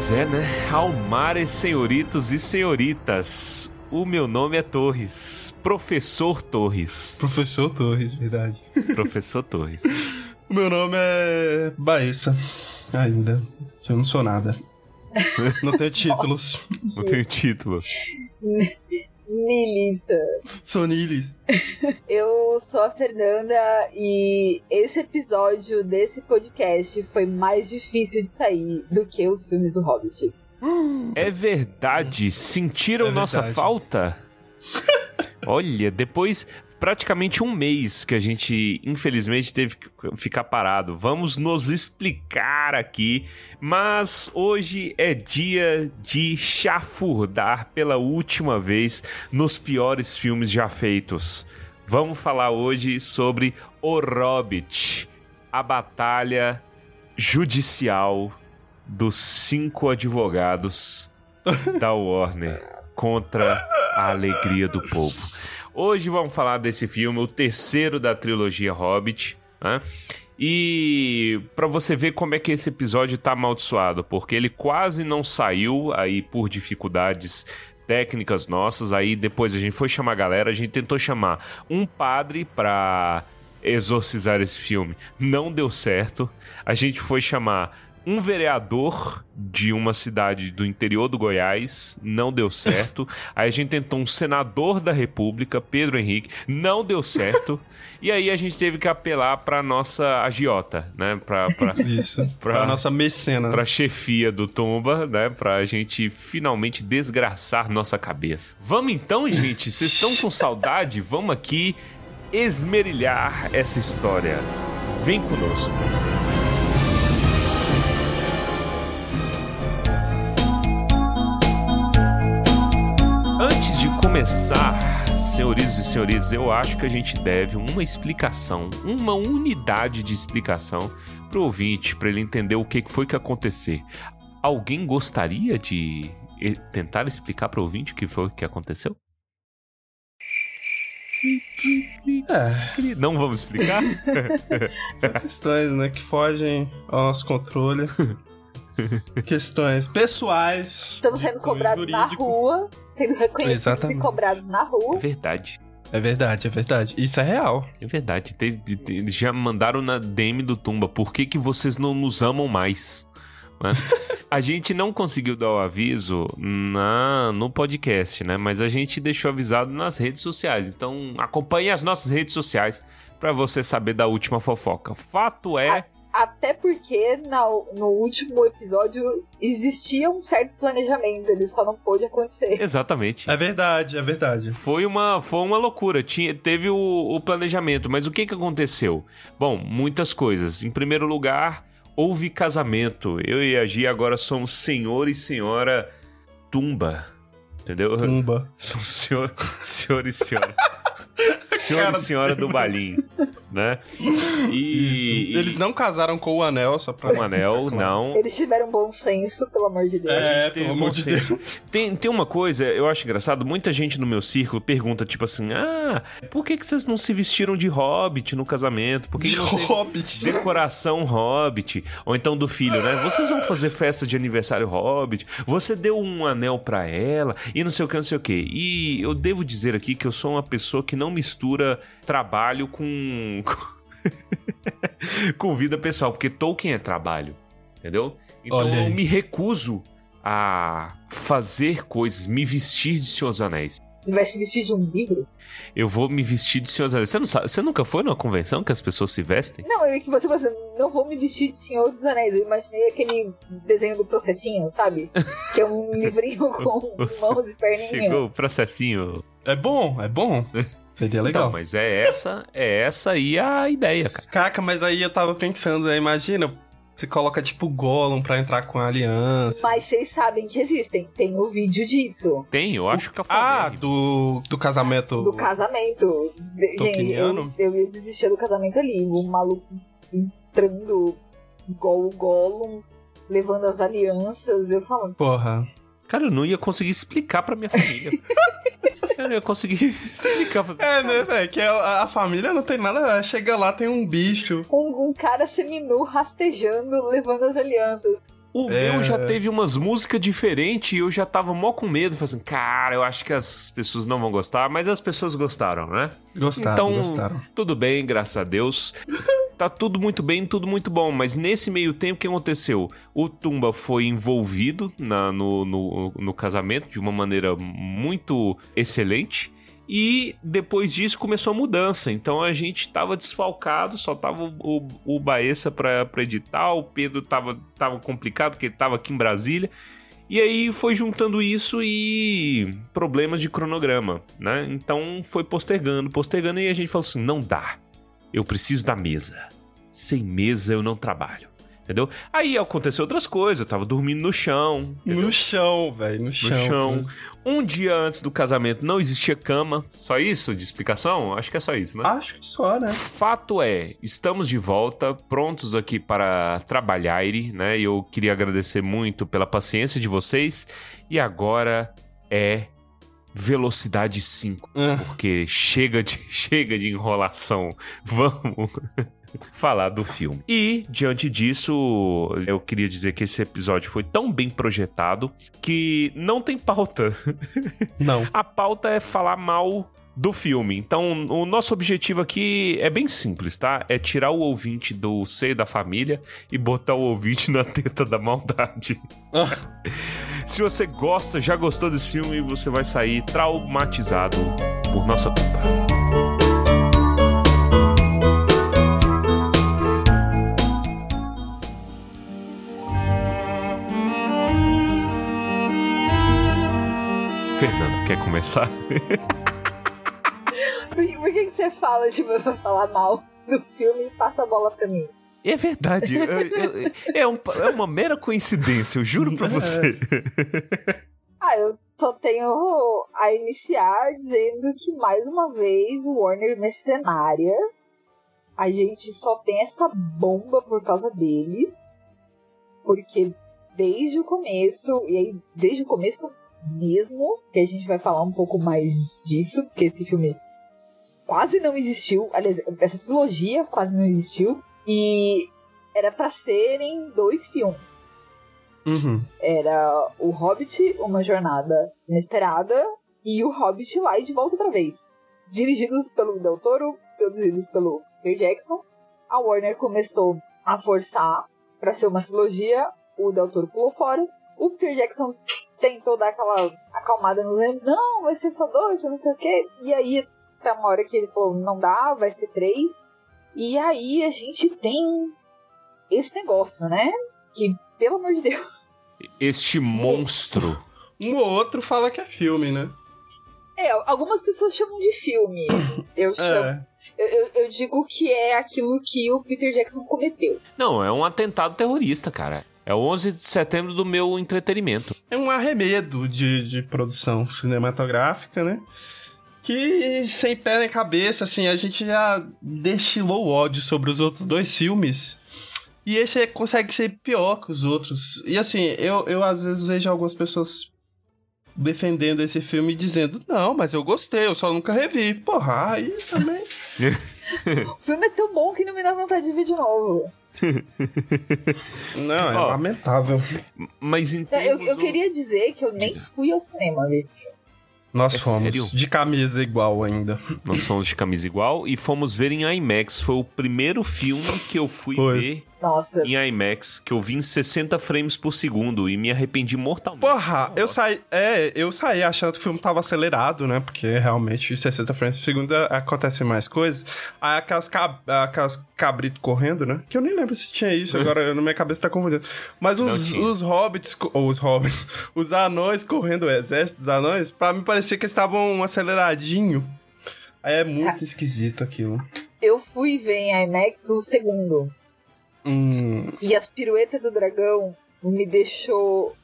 Pois é, né? Almares, senhoritos e senhoritas. O meu nome é Torres. Professor Torres. Professor Torres, verdade. Professor Torres. o meu nome é Baessa. Ainda. Eu não sou nada. Não tenho títulos. não tenho títulos. Nilista. Sou Nilis. Eu sou a Fernanda e esse episódio desse podcast foi mais difícil de sair do que os filmes do Hobbit. É verdade. Sentiram é nossa verdade. falta? Olha, depois praticamente um mês que a gente, infelizmente, teve que ficar parado. Vamos nos explicar aqui, mas hoje é dia de chafurdar pela última vez nos piores filmes já feitos. Vamos falar hoje sobre O Hobbit, a batalha judicial dos cinco advogados da Warner contra a alegria do povo. Hoje vamos falar desse filme, o terceiro da trilogia Hobbit, né? E para você ver como é que esse episódio tá amaldiçoado, porque ele quase não saiu aí por dificuldades técnicas nossas. Aí depois a gente foi chamar a galera, a gente tentou chamar um padre para exorcizar esse filme. Não deu certo. A gente foi chamar um vereador de uma cidade do interior do Goiás, não deu certo. aí a gente tentou um senador da República, Pedro Henrique, não deu certo. e aí a gente teve que apelar para nossa agiota, né? Isso. Pra, pra nossa mecena. Pra chefia do Tumba, né? Pra gente finalmente desgraçar nossa cabeça. Vamos então, gente? Vocês estão com saudade? Vamos aqui esmerilhar essa história. Vem conosco. Começar, senhoritos e senhoritas, eu acho que a gente deve uma explicação, uma unidade de explicação para o ouvinte, para ele entender o que foi que aconteceu. Alguém gostaria de tentar explicar para o ouvinte o que foi que aconteceu? É. Não vamos explicar? São questões né, que fogem ao nosso controle. questões pessoais. Estamos sendo cobrados jurídico. na rua sendo reconhecidos Exatamente. e cobrados na rua. É verdade. É verdade, é verdade. Isso é real. É verdade. Teve, já mandaram na DM do Tumba. Por que, que vocês não nos amam mais? Né? a gente não conseguiu dar o aviso na, no podcast, né? Mas a gente deixou avisado nas redes sociais. Então acompanhe as nossas redes sociais para você saber da última fofoca. Fato é. A até porque na, no último episódio existia um certo planejamento, ele só não pôde acontecer. Exatamente. É verdade, é verdade. Foi uma, foi uma loucura. Tinha, teve o, o planejamento, mas o que, que aconteceu? Bom, muitas coisas. Em primeiro lugar, houve casamento. Eu e a Gia agora somos senhor e senhora Tumba. Entendeu? Tumba. São senhor, senhor e senhora. senhor e senhora do balinho né? E, eles não casaram com o anel só pra. Com o anel, não. Eles tiveram bom senso, pelo amor de Deus. É, a gente pelo amor de Deus. Tem, tem uma coisa, eu acho engraçado, muita gente no meu círculo pergunta, tipo assim: ah, por que, que vocês não se vestiram de hobbit no casamento? Por que de que hobbit? Decoração hobbit. Ou então do filho, né? Vocês vão fazer festa de aniversário hobbit? Você deu um anel para ela e não sei o que, não sei o que. E eu devo dizer aqui que eu sou uma pessoa que não mistura trabalho com com, vida pessoal, porque Tolkien é trabalho, entendeu? Então eu me recuso a fazer coisas, me vestir de Senhor dos Anéis. Você vai se vestir de um livro? Eu vou me vestir de Senhor dos Anéis. Você, não sabe, você nunca foi numa convenção que as pessoas se vestem? Não, eu que você falou assim, não vou me vestir de Senhor dos Anéis. Eu imaginei aquele desenho do processinho, sabe? que é um livrinho com mãos e perninhas. Chegou o processinho. É bom, é bom. Seria legal. Então, mas é essa, é essa aí a ideia, cara. Caraca, mas aí eu tava pensando, né? Imagina, você coloca tipo Gollum pra entrar com a aliança. Mas vocês sabem que existem. Tem o vídeo disso. Tem, eu acho que é Ah, do, do casamento. Do casamento. Gente, eu, eu ia desistir do casamento ali. O maluco entrando igual o Gollum, levando as alianças. Eu falo. Porra. Cara, eu não ia conseguir explicar pra minha família. Cara, eu consegui explicar. Fazer é, né, velho? Que a, a, família não tem nada. Chega lá, tem um bicho. Um, um cara seminu rastejando, levando as alianças. O é... meu já teve umas músicas diferentes e eu já tava mó com medo, falando assim, cara, eu acho que as pessoas não vão gostar, mas as pessoas gostaram, né? Gostaram, então, gostaram. tudo bem, graças a Deus. Tá tudo muito bem, tudo muito bom, mas nesse meio tempo, o que aconteceu? O Tumba foi envolvido na, no, no, no casamento de uma maneira muito excelente. E depois disso começou a mudança. Então a gente tava desfalcado, só tava o, o, pra, pra editar, o Pedro tava, tava complicado porque ele tava aqui em Brasília. E aí foi juntando isso e problemas de cronograma, né? Então foi postergando, postergando e a gente falou assim: não dá. Eu preciso da mesa. Sem mesa eu não trabalho entendeu? Aí aconteceu outras coisas, eu tava dormindo no chão. Entendeu? No chão, velho, no chão. No chão. Um dia antes do casamento não existia cama. Só isso de explicação? Acho que é só isso, né? Acho que só, né? Fato é, estamos de volta, prontos aqui para trabalhar, né? E eu queria agradecer muito pela paciência de vocês. E agora é velocidade 5, ah. porque chega de chega de enrolação. Vamos falar do filme. E, diante disso, eu queria dizer que esse episódio foi tão bem projetado que não tem pauta. Não. A pauta é falar mal do filme. Então, o nosso objetivo aqui é bem simples, tá? É tirar o ouvinte do seio da família e botar o ouvinte na teta da maldade. Ah. Se você gosta, já gostou desse filme, você vai sair traumatizado por nossa culpa. Fernando, quer começar? por, que, por que, você fala, tipo, pra falar mal do filme e passa a bola pra mim? É verdade. é, um, é, uma mera coincidência, eu juro pra você. ah, eu só tenho a iniciar dizendo que, mais uma vez, o Warner mercenária. A gente só tem essa bomba por causa deles. Porque desde o começo, e aí, desde o começo mesmo, que a gente vai falar um pouco mais disso, porque esse filme quase não existiu, aliás, essa trilogia quase não existiu, e era para serem dois filmes. Uhum. Era o Hobbit, Uma Jornada Inesperada, e o Hobbit lá e de volta outra vez. Dirigidos pelo Del Toro, produzidos pelo Peter Jackson. A Warner começou a forçar para ser uma trilogia, o Del Toro pulou fora. O Peter Jackson tentou dar aquela acalmada no. Não, vai ser só dois, não sei o quê. E aí, até uma hora que ele falou, não dá, vai ser três. E aí a gente tem esse negócio, né? Que, pelo amor de Deus. Este monstro. Um ou outro fala que é filme, né? É, algumas pessoas chamam de filme. Eu chamo. É. Eu, eu, eu, digo que é aquilo que o Peter Jackson cometeu. Não, é um atentado terrorista, cara. É o 11 de setembro do meu entretenimento. É um arremedo de, de produção cinematográfica, né? Que sem pé nem cabeça, assim, a gente já destilou ódio sobre os outros dois filmes. E esse consegue ser pior que os outros. E assim, eu, eu às vezes vejo algumas pessoas defendendo esse filme dizendo: Não, mas eu gostei, eu só nunca revi. Porra, aí também. o filme é tão bom que não me dá vontade de ver de novo. Não, é lamentável. Mas em eu, eu queria dizer que eu nem fui ao cinema ver esse filme. Nós é fomos sério? de camisa igual ainda. Nós fomos de camisa igual e fomos ver em IMAX. Foi o primeiro filme que eu fui Foi. ver Nossa. em IMAX, que eu vi em 60 frames por segundo e me arrependi mortalmente. Porra, eu saí, é, eu saí achando que o filme tava acelerado, né? Porque realmente 60 frames por segundo acontece mais coisas. Aí aquelas, cab aquelas cabritos correndo, né? Que eu nem lembro se tinha isso, agora na minha cabeça tá confundindo. Mas os, os hobbits, ou os hobbits, os anões correndo, o exército dos anões, pra mim parecia que eles estavam aceleradinho. Aí é muito esquisito aquilo. Eu fui ver em IMAX o segundo. Hum. E as piruetas do dragão me deixou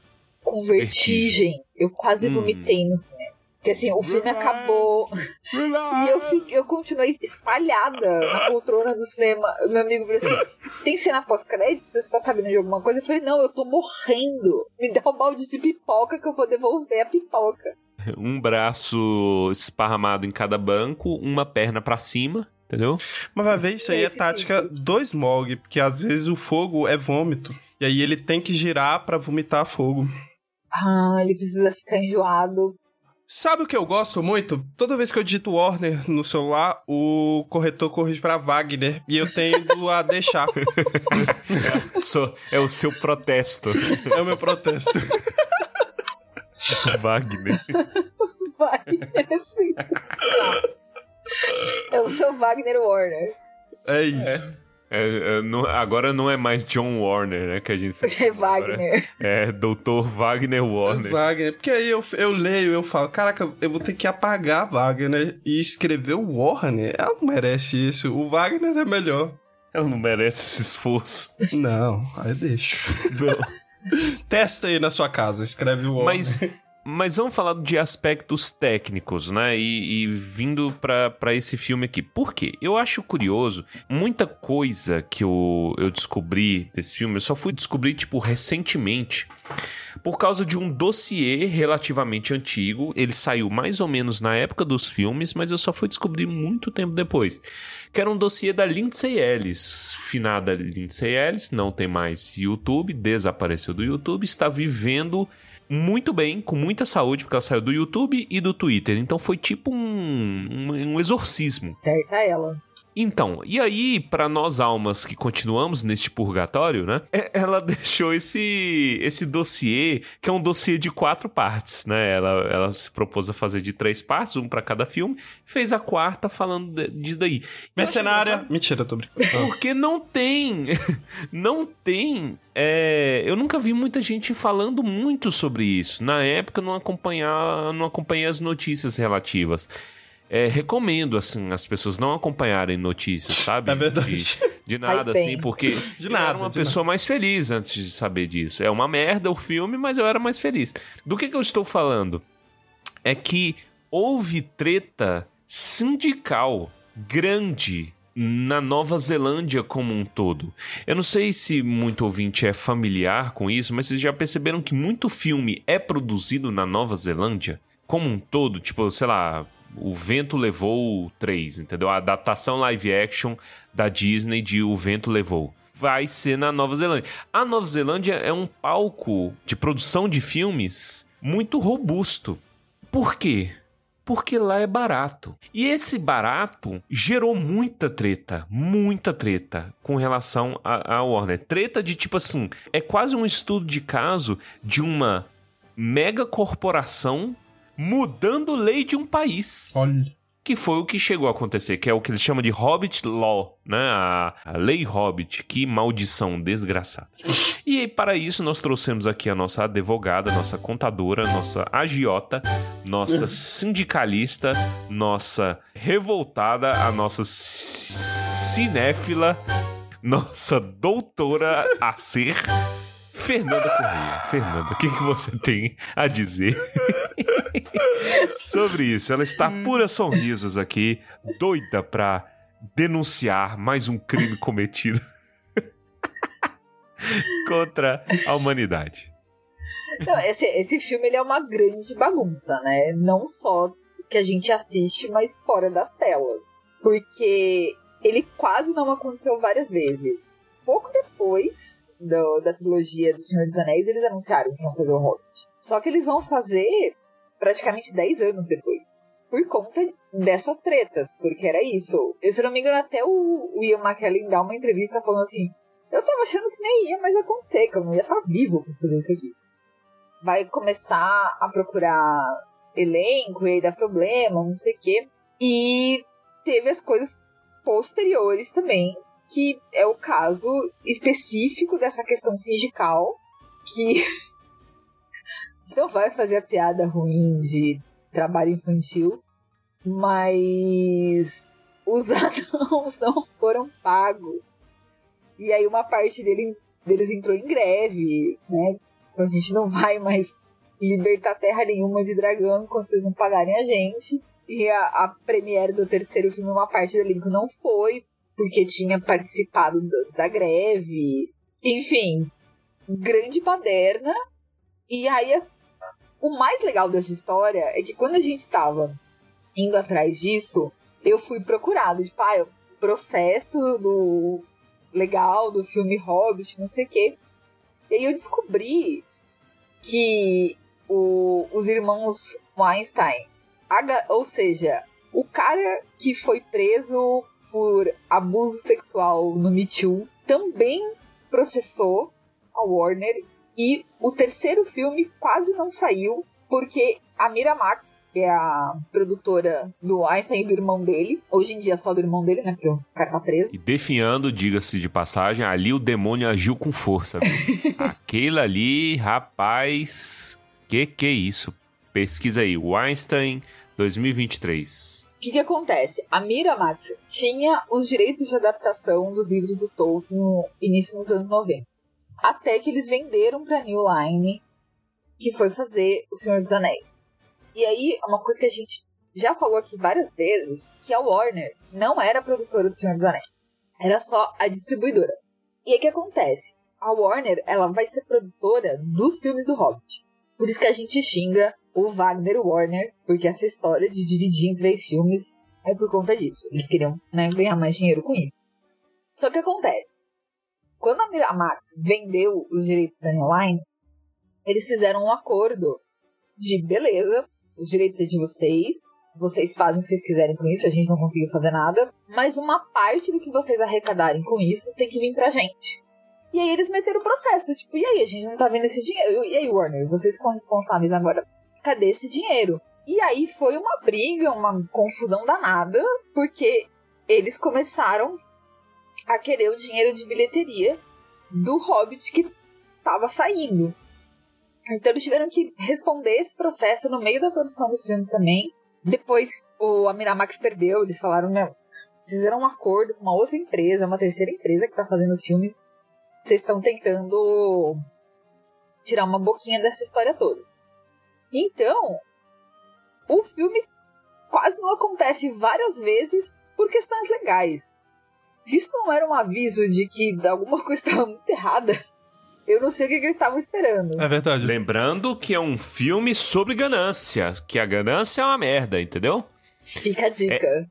com vertigem. Eu quase hum. vomitei no cinema. Porque assim, o filme acabou. e eu, fiquei, eu continuei espalhada na poltrona do cinema. Meu amigo falou assim: tem cena pós-crédito? Você tá sabendo de alguma coisa? Eu falei, não, eu tô morrendo. Me dá um balde de pipoca que eu vou devolver a pipoca. Um braço esparramado em cada banco, uma perna para cima Entendeu? Mas vai ver, isso aí é tática do Smog, porque às vezes o fogo é vômito. E aí ele tem que girar para vomitar fogo. Ah, ele precisa ficar enjoado. Sabe o que eu gosto muito? Toda vez que eu digito Warner no celular, o corretor corrige pra Wagner. E eu tendo a deixar. é o seu protesto. É o meu protesto. Wagner. Wagner, sim. É o seu Wagner Warner. É isso. É. É, é, não, agora não é mais John Warner, né? Que a gente É Wagner. É Doutor Wagner Warner. Wagner. Porque aí eu, eu leio eu falo, caraca, eu vou ter que apagar Wagner e escrever o Warner. Ela não merece isso. O Wagner é melhor. Ela não merece esse esforço. Não, aí deixa. Não. Testa aí na sua casa, escreve o Warner. Mas mas vamos falar de aspectos técnicos, né? E, e vindo para esse filme aqui. Por quê? Eu acho curioso, muita coisa que eu, eu descobri desse filme, eu só fui descobrir, tipo, recentemente. Por causa de um dossiê relativamente antigo. Ele saiu mais ou menos na época dos filmes, mas eu só fui descobrir muito tempo depois. Que era um dossiê da Lindsay Ellis. Finada Lindsay Ellis, não tem mais YouTube, desapareceu do YouTube, está vivendo muito bem, com muita saúde, porque ela saiu do YouTube e do Twitter. Então foi tipo um, um, um exorcismo. Certa ela. Então, e aí, para nós almas que continuamos neste purgatório, né? É, ela deixou esse esse dossiê, que é um dossiê de quatro partes, né? Ela, ela se propôs a fazer de três partes, um para cada filme, fez a quarta falando disso daí. Mercenária. Mentira, tô brincando. Porque não tem. Não tem. É, eu nunca vi muita gente falando muito sobre isso. Na época, não acompanhar, não acompanhei as notícias relativas. É, recomendo, assim, as pessoas não acompanharem notícias, sabe? É verdade. De, de nada, assim, porque de nada, eu era uma pessoa nada. mais feliz antes de saber disso. É uma merda o filme, mas eu era mais feliz. Do que, que eu estou falando? É que houve treta sindical grande na Nova Zelândia como um todo. Eu não sei se muito ouvinte é familiar com isso, mas vocês já perceberam que muito filme é produzido na Nova Zelândia? Como um todo, tipo, sei lá, o Vento Levou 3, entendeu? A adaptação live action da Disney de O Vento Levou. Vai ser na Nova Zelândia. A Nova Zelândia é um palco de produção de filmes muito robusto. Por quê? Porque lá é barato. E esse barato gerou muita treta, muita treta com relação à Warner. Treta de tipo assim, é quase um estudo de caso de uma mega corporação mudando lei de um país. Olha. Que foi o que chegou a acontecer, que é o que eles chamam de Hobbit Law, né? A, a lei Hobbit. Que maldição desgraçada. E para isso nós trouxemos aqui a nossa advogada, nossa contadora, nossa agiota, nossa sindicalista, nossa revoltada, a nossa cinéfila, nossa doutora a ser. Fernanda Correia. Fernanda, o que, que você tem a dizer sobre isso? Ela está hum. pura sorrisos aqui, doida pra denunciar mais um crime cometido contra a humanidade. Não, esse, esse filme ele é uma grande bagunça, né? Não só que a gente assiste, mas fora das telas. Porque ele quase não aconteceu várias vezes. Pouco depois do, da trilogia do Senhor dos Anéis, eles anunciaram que iam fazer o Hobbit. Só que eles vão fazer praticamente 10 anos depois. Por conta dessas tretas, porque era isso. Eu, se não me engano, até o, o Ian McKellen dá uma entrevista falando assim: Eu tava achando que nem ia mais acontecer, que eu não ia estar vivo pra fazer isso aqui. Vai começar a procurar elenco e aí dá problema, não sei o quê. E teve as coisas posteriores também, que é o caso específico dessa questão sindical, que gente não vai fazer a piada ruim de trabalho infantil, mas os anãos não foram pagos. E aí uma parte dele, deles entrou em greve, né? Então a gente não vai mais libertar terra nenhuma de dragão enquanto eles não pagarem a gente. E a, a premiere do terceiro filme, uma parte do elenco não foi, porque tinha participado da greve. Enfim, grande baderna. E aí, o mais legal dessa história é que quando a gente tava indo atrás disso, eu fui procurado. Tipo, ah, eu processo do legal do filme Hobbit, não sei o quê. E aí eu descobri que o, os irmãos Weinstein, ou seja, o cara que foi preso por abuso sexual no Me Too também processou a Warner e o terceiro filme quase não saiu porque a Miramax, que é a produtora do Einstein e do irmão dele, hoje em dia só do irmão dele, né? Porque o cara tá preso. E definhando, diga-se de passagem, ali o demônio agiu com força. Aquele ali, rapaz, que que é isso? Pesquisa aí, Einstein 2023. O que, que acontece? A Miramax tinha os direitos de adaptação dos livros do Tolkien no início dos anos 90. Até que eles venderam pra New Line que foi fazer O Senhor dos Anéis. E aí, uma coisa que a gente já falou aqui várias vezes, que a Warner não era a produtora do Senhor dos Anéis. Era só a distribuidora. E aí o que acontece? A Warner, ela vai ser produtora dos filmes do Hobbit. Por isso que a gente xinga o Wagner Warner, porque essa história de dividir em três filmes é por conta disso. Eles queriam né, ganhar mais dinheiro com isso. Só que acontece? Quando a Miramax vendeu os direitos para a New Line, eles fizeram um acordo de beleza, os direitos é de vocês, vocês fazem o que vocês quiserem com isso, a gente não conseguiu fazer nada, mas uma parte do que vocês arrecadarem com isso tem que vir pra gente. E aí eles meteram o processo, tipo, e aí, a gente não tá vendo esse dinheiro? E aí, Warner, vocês são responsáveis agora. Cadê esse dinheiro? E aí foi uma briga, uma confusão danada, porque eles começaram a querer o dinheiro de bilheteria do Hobbit que tava saindo. Então eles tiveram que responder esse processo no meio da produção do filme também. Depois o, a Miramax perdeu, eles falaram, meu, vocês fizeram um acordo com uma outra empresa, uma terceira empresa que tá fazendo os filmes. Vocês estão tentando tirar uma boquinha dessa história toda. Então, o filme quase não acontece várias vezes por questões legais. Se isso não era um aviso de que alguma coisa estava muito errada, eu não sei o que, eles estavam esperando. É verdade. Lembrando que é um filme sobre ganância, que a ganância é uma merda, entendeu? Fica a dica. É,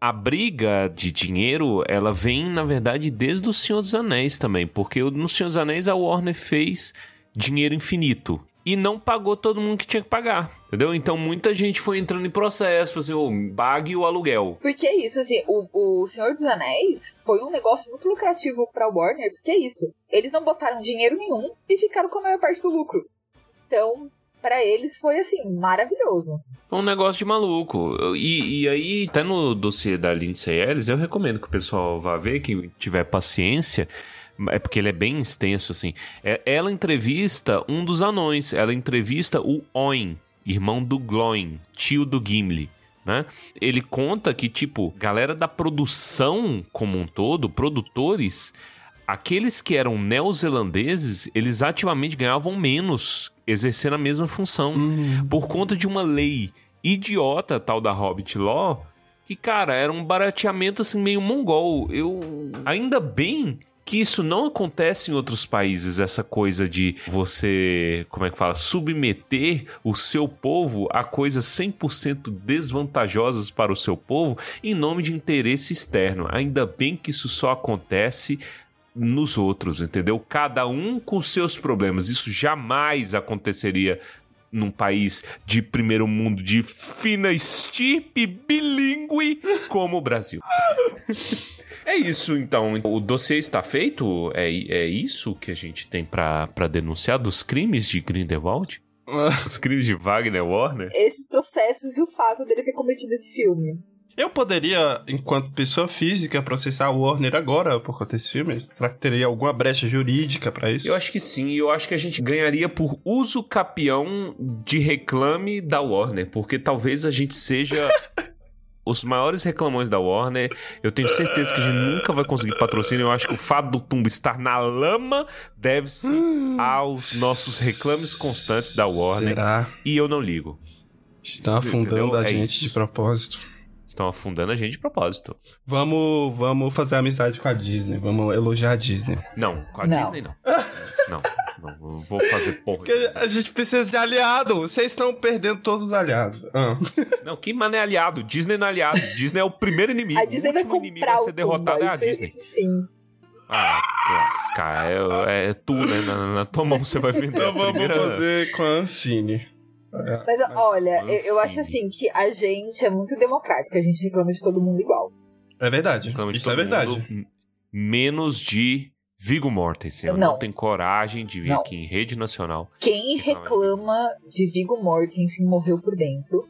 a briga de dinheiro, ela vem, na verdade, desde o Senhor dos Anéis também, porque no Senhor dos Anéis a Warner fez dinheiro infinito e não pagou todo mundo que tinha que pagar, entendeu? Então muita gente foi entrando em processo, assim, oh, pague o aluguel. Porque é isso, assim, o, o Senhor dos Anéis foi um negócio muito lucrativo pra Warner, porque é isso, eles não botaram dinheiro nenhum e ficaram com a maior parte do lucro. Então, para eles foi assim, maravilhoso. Foi um negócio de maluco. E, e aí, até no dossiê da Lindsay Ellis, eu recomendo que o pessoal vá ver, quem tiver paciência. É porque ele é bem extenso, assim. É, ela entrevista um dos anões. Ela entrevista o Oin, irmão do Gloin, tio do Gimli. Né? Ele conta que, tipo, galera da produção como um todo, produtores, aqueles que eram neozelandeses, eles ativamente ganhavam menos exercendo a mesma função. Uhum. Por conta de uma lei idiota, tal da Hobbit Law, que, cara, era um barateamento assim meio mongol. Eu. Ainda bem que isso não acontece em outros países, essa coisa de você, como é que fala, submeter o seu povo a coisas 100% desvantajosas para o seu povo em nome de interesse externo. Ainda bem que isso só acontece nos outros, entendeu? Cada um com seus problemas. Isso jamais aconteceria num país de primeiro mundo de fina estirpe bilíngue como o Brasil. É isso, então. O dossiê está feito? É, é isso que a gente tem para denunciar dos crimes de Grindelwald? Os crimes de Wagner Warner? Esses processos e o fato dele ter cometido esse filme. Eu poderia, enquanto pessoa física, processar a Warner agora por conta desse filme? Será que teria alguma brecha jurídica para isso? Eu acho que sim. Eu acho que a gente ganharia por uso capião de reclame da Warner, porque talvez a gente seja os maiores reclamões da Warner. Eu tenho certeza que a gente nunca vai conseguir patrocínio. Eu acho que o fato do Tumbo estar na lama deve-se hum. aos nossos reclames constantes da Warner. Será? E eu não ligo. Estão afundando Entendeu? a é gente isso. de propósito. Estão afundando a gente de propósito. Vamos, vamos fazer amizade com a Disney. Vamos elogiar a Disney. Não, com a não. Disney não. não. Não, vou fazer porra. A gente precisa de aliado. Vocês estão perdendo todos os aliados. Ah. Não, que mano é aliado? Disney não é aliado. Disney é o primeiro inimigo. A Disney o vai último inimigo comprar a o ser derrotado é a Disney. Sim. Ah, lascar. É, é tu, né? Na, na tua mão você vai vender. Então vamos primeira... fazer com a Ancine. É. Mas olha, eu, eu Sim. acho assim que a gente é muito democrático, a gente reclama de todo mundo igual. É verdade. Reclama de Isso é todo verdade. mundo, menos de Viggo Mortensen. Eu Não. não tenho coragem de vir Não. aqui em rede nacional. Quem reclama de Viggo Mortensen morreu por dentro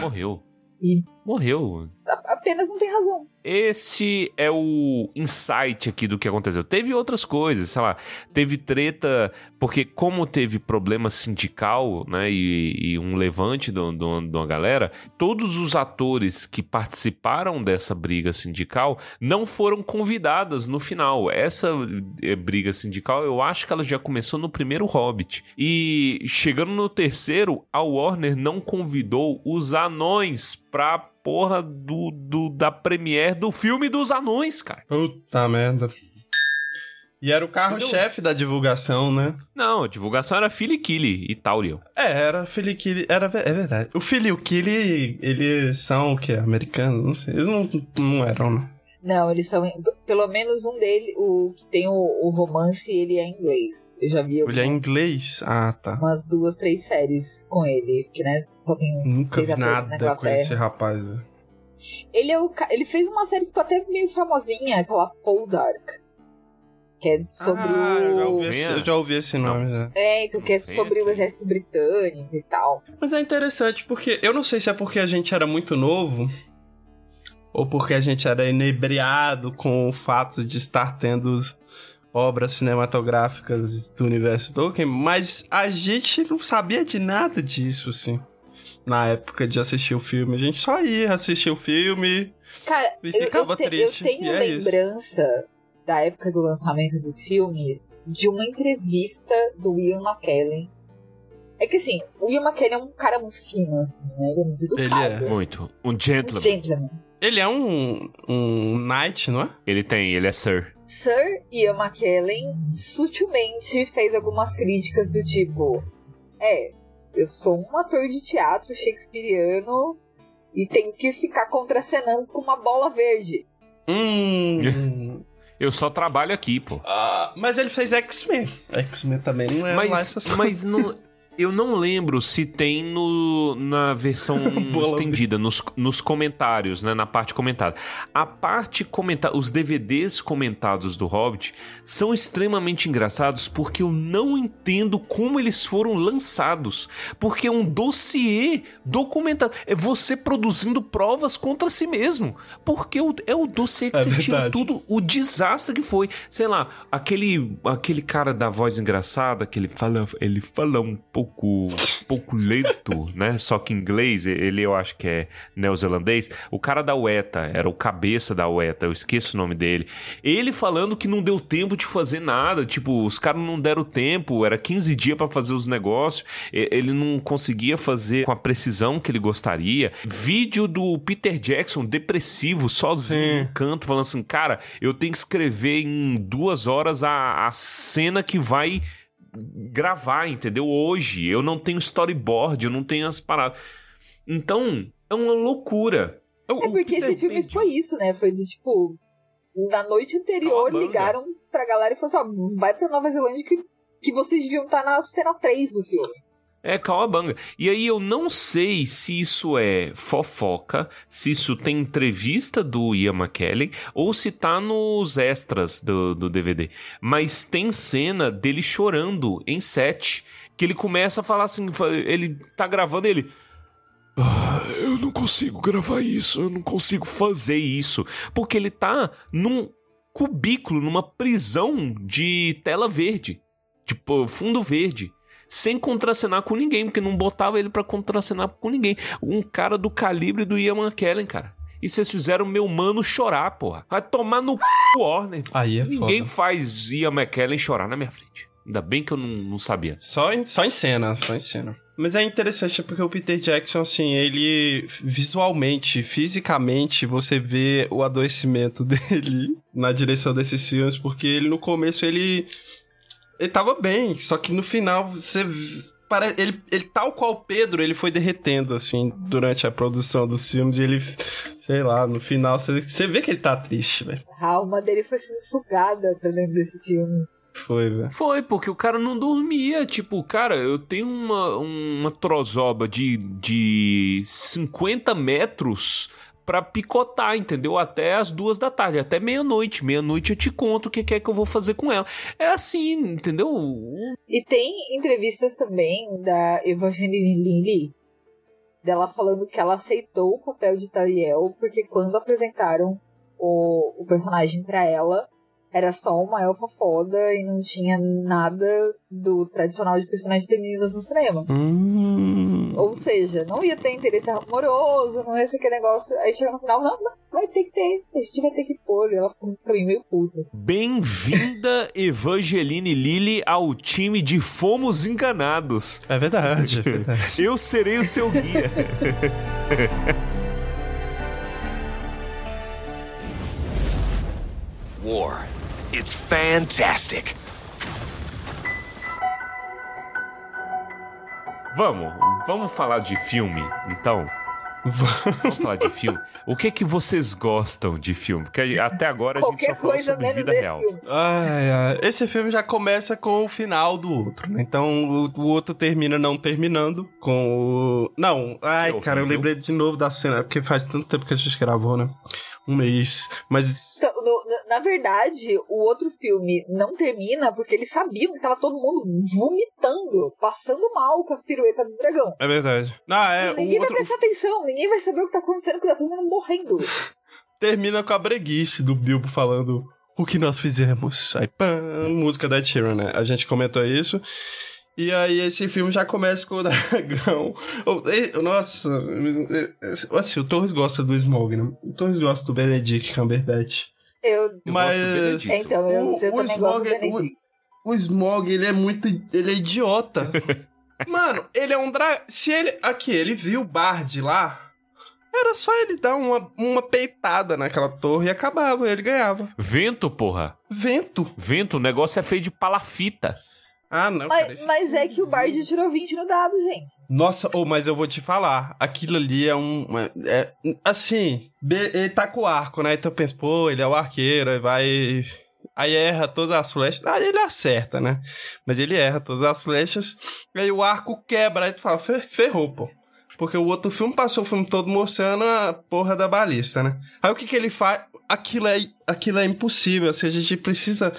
Morreu. e Morreu. apenas não tem razão. Esse é o insight aqui do que aconteceu. Teve outras coisas, sei lá, teve treta, porque como teve problema sindical, né, e, e um levante de de uma galera, todos os atores que participaram dessa briga sindical não foram convidadas no final. Essa eh, briga sindical, eu acho que ela já começou no primeiro Hobbit. E chegando no terceiro, a Warner não convidou os anões pra porra do, do- da premiere do filme dos anões, cara. Puta merda. E era o carro-chefe da divulgação, né? Não, a divulgação era Philly Killy e Tauriel. É, era Philly Killy. Era, é verdade. O Philly e o Killy, eles são o quê? Americanos? Não sei. Eles não, não eram, né? Não, eles são. Pelo menos um dele, o que tem o, o romance, ele é inglês. Eu já vi Ele é algumas- inglês? Ah, tá. umas duas, três séries com ele, que né, só tem Nunca seis vi na nada com esse rapaz. velho. Ele é o ele fez uma série que ficou até meio famosinha, aquela Poldark. Que é sobre ah, eu já o. ouvi esse, eu já ouvi esse nome, Não. já. É, então, que é sobre o exército britânico e tal. Mas é interessante porque eu não sei se é porque a gente era muito novo ou porque a gente era inebriado com o fato de estar tendo obras cinematográficas do universo Tolkien, mas a gente não sabia de nada disso, assim. Na época de assistir o filme, a gente só ia assistir o filme. Cara, E eu, eu, ficava te- eu triste, tenho e é isso. lembrança da época do lançamento dos filmes de uma entrevista do Ian McKellen. É que assim, o Ian McKellen é um cara muito fino, assim, né? Ele é muito Ele educado. é. Muito. Um Um gentleman. Ele é um, um knight, não é? Ele tem, ele é Sir. Sir Ian McKellen sutilmente fez algumas críticas do tipo: É, eu sou um ator de teatro shakespeariano e tenho que ficar contracenando com uma bola verde. Hum. Eu só trabalho aqui, pô. Ah, mas ele fez X-Men. X-Men também não é lá Mas, essas coisas. mas não, eu não lembro se tem no, na versão estendida, nos, nos comentários, né? Na parte comentada. A parte comentada, os DVDs comentados do Hobbit são extremamente engraçados porque eu não entendo como eles foram lançados. Porque é um dossiê documentado. É você produzindo provas contra si mesmo. Porque o- é o dossiê que É você tira verdade. tudo o desastre que foi. Sei lá, aquele, aquele cara da voz engraçada, que ele fala, ele fala um pouco, um pouco lento, né? Só que em inglês, ele eu acho que é neozelandês. O cara da UETA, era o cabeça da UETA, eu esqueço o nome dele. Ele falando que não deu tempo de fazer nada, tipo, os caras não deram tempo, era 15 dias pra fazer os negócios, ele não conseguia fazer com a precisão que ele gostaria. Vídeo do Peter Jackson depressivo, sozinho no canto, falando assim, cara, eu tenho que escrever em duas horas a, a cena que vai gravar, entendeu? Hoje, eu não tenho storyboard, eu não tenho as paradas. Então, é uma loucura. É porque esse filme foi isso, né? Foi do tipo. Na noite anterior ligaram pra galera e falaram assim: ó, vai pra Nova Zelândia que, que vocês deviam estar na cena 3 do filme. É Calabanga. E aí eu não sei se isso é fofoca, se isso tem entrevista do Ian McKellen ou se tá nos extras do, do DVD. Mas tem cena dele chorando em set. Que ele começa a falar assim, ele tá gravando ele. "Ah, eu não consigo gravar isso, eu não consigo fazer isso. Porque ele tá num cubículo, numa prisão de tela verde. Tipo, fundo verde sem contracenar com ninguém, porque não botava ele pra contracenar com ninguém. Um cara do calibre do Ian McKellen, cara. E vocês fizeram meu mano chorar, porra. Vai tomar no c... Warner. Aí é Ninguém foda. faz Ian McKellen chorar na minha frente. Ainda bem que eu não, não sabia. Só em, só em cena, só em cena. Mas é interessante porque o Peter Jackson, assim, ele visualmente, fisicamente, você vê o adoecimento dele na direção desses filmes, porque ele no começo ele. Ele tava bem, só que no final você parece ele, ele tal qual Pedro, ele foi derretendo assim durante a produção dos filmes e ele sei lá, no final você, você vê que ele tá triste, velho. A alma dele foi sendo sugada pra dentro desse filme. Foi, velho. Foi, porque o cara não dormia. Tipo, cara, eu tenho uma, uma trozoba de, de 50 metros pra picotar, entendeu? Até as duas da tarde, até meia-noite. Meia-noite eu te conto o que é que eu vou fazer com ela. É assim, entendeu? E tem entrevistas também da Evangeline Lilly, dela falando que ela aceitou o papel de Tariel, porque quando apresentaram o, o personagem para ela, era só uma elfa foda e não tinha nada do tradicional de personagens femininas no cinema. Hum. Ou seja, não ia ter interesse amoroso, não ia ser aquele negócio. Aí chega no final, não, não, vai ter que ter, a gente vai ter que pôr. E ela ficou também meio puta. Bem-vinda, Evangeline Lilly, ao time de Fomos Enganados. É verdade. É verdade. Eu serei o seu guia. War. It's fantastic. Vamos, vamos falar de filme, então. Vamos falar de filme. O que que vocês gostam de filme? Porque até agora a gente só falou sobre vida real. filme. Ai, ai. Esse filme já começa com o final do outro, né? Então o, o outro termina não terminando com o. Não, ai, Que cara, eu lembrei de novo da cena, porque faz tanto tempo que a gente gravou, né? Um mês. Mas. Então, no- na- verdade, o outro filme não termina porque eles sabiam que tava todo mundo vomitando, passando mal com as piruetas do dragão. É verdade. Ah, é. ninguém O outro vai prestar atenção, ninguém vai saber o que tá acontecendo, porque tá todo mundo morrendo. termina com a breguice do Bilbo falando. O que nós fizemos? Aí, pã, música da Tyrion, né? A gente comentou isso. E aí esse filme já começa com o dragão. Oh, Nossa, assim, o Torres gosta do Smog, né? O Torres gosta do Benedict Cumberbatch. Eu. Mas-. Então, eu, O- eu o também gosto do Smaug- Benedict. O Smog, ele é muito. Ele é idiota. Mano, ele é um dragão. Se ele. Aqui, ele viu o Bard lá. Era só ele dar uma, uma peitada naquela torre e acabava, ele ganhava. Vento, porra. Vento. Vento, o negócio é feio de palafita. Ah, não. cara, Mas, esse mas é que o Bard tirou 20 no dado, gente. Nossa, oh, mas eu vou te falar. Aquilo ali é um. É, assim, ele tá com o arco, né? Então eu penso, pô, ele é o arqueiro, aí vai. Aí erra todas as flechas. Aí ele acerta, né? Mas ele erra todas as flechas. Aí o arco quebra. Aí tu fala, "Fe- ferrou, pô. Porque o outro filme passou o filme todo mostrando a porra da balista, né? Aí o que que ele faz? Aquilo é, aquilo é impossível. Ou seja, a gente precisa.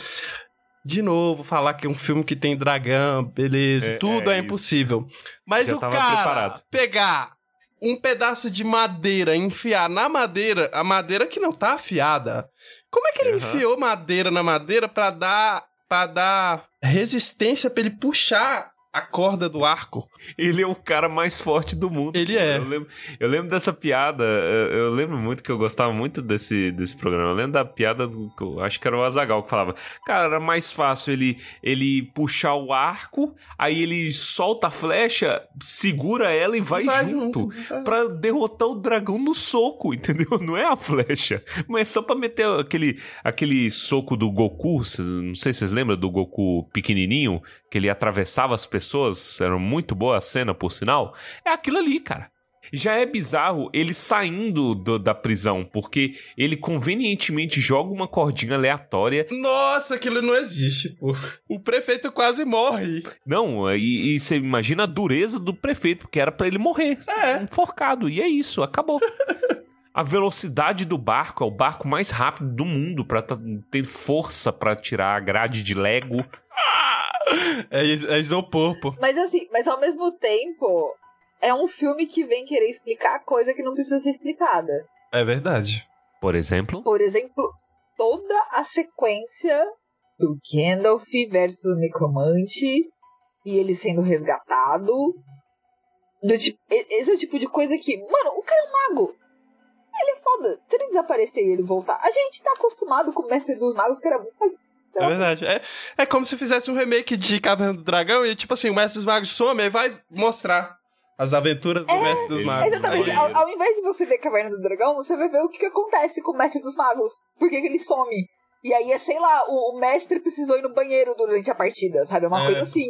De novo, falar que é um filme que tem dragão, beleza, É, tudo é é, impossível. Mas Já o cara preparado. pegar um pedaço de madeira enfiar na madeira, a madeira que não tá afiada. Como é que ele Aham. enfiou madeira na madeira pra dar para dar resistência pra ele puxar a corda do arco? Ele é o cara mais forte do mundo. Ele é. Eu lembro, eu lembro dessa piada. Eu, eu lembro muito que eu gostava muito desse, desse programa. Eu lembro da piada do. Acho que era o Azagal que falava. Cara, era mais fácil ele, ele puxar o arco, aí ele solta a flecha, segura ela e vai, junto. Pra derrotar o dragão no soco, entendeu? Não é a flecha. Mas é só pra meter aquele, aquele soco do Goku. cês- não sei se vocês lembram do Goku pequenininho, que ele atravessava as pessoas. Era muito boa a cena, por sinal. É aquilo ali, cara. Já é bizarro ele saindo do- da prisão, porque ele convenientemente joga uma cordinha aleatória. Nossa, aquilo não existe, pô. O prefeito quase morre. Não, e, e você imagina a dureza do prefeito, porque era pra ele morrer. É. Enforcado. E é isso, acabou. A velocidade do barco é o barco mais rápido do mundo pra tá- ter força pra tirar a grade de Lego. É, é isopor, pô. Mas assim, mas ao mesmo tempo, é um filme que vem querer explicar coisa que não precisa ser explicada. É verdade. Por exemplo, Por exemplo, toda a sequência do Gandalf versus o Necromante e ele sendo resgatado. Do tipo, esse é o tipo de coisa que, mano, o cara é um mago. Ele é foda. Se ele desaparecer e ele voltar, a gente tá acostumado com o Mestre dos Magos, que era muito mais É verdade. É, é como se fizesse um remake de Caverna do Dragão e, tipo assim, o Mestre dos Magos some e vai mostrar as aventuras do Mestre dos Magos. Exatamente. Aí- Ao, ao invés de você ver Caverna do Dragão, você vai ver o que, que acontece com o Mestre dos Magos. Por que, que ele some? E aí é, sei lá, o, o mestre precisou ir no banheiro durante a partida, sabe? É uma É. coisa assim.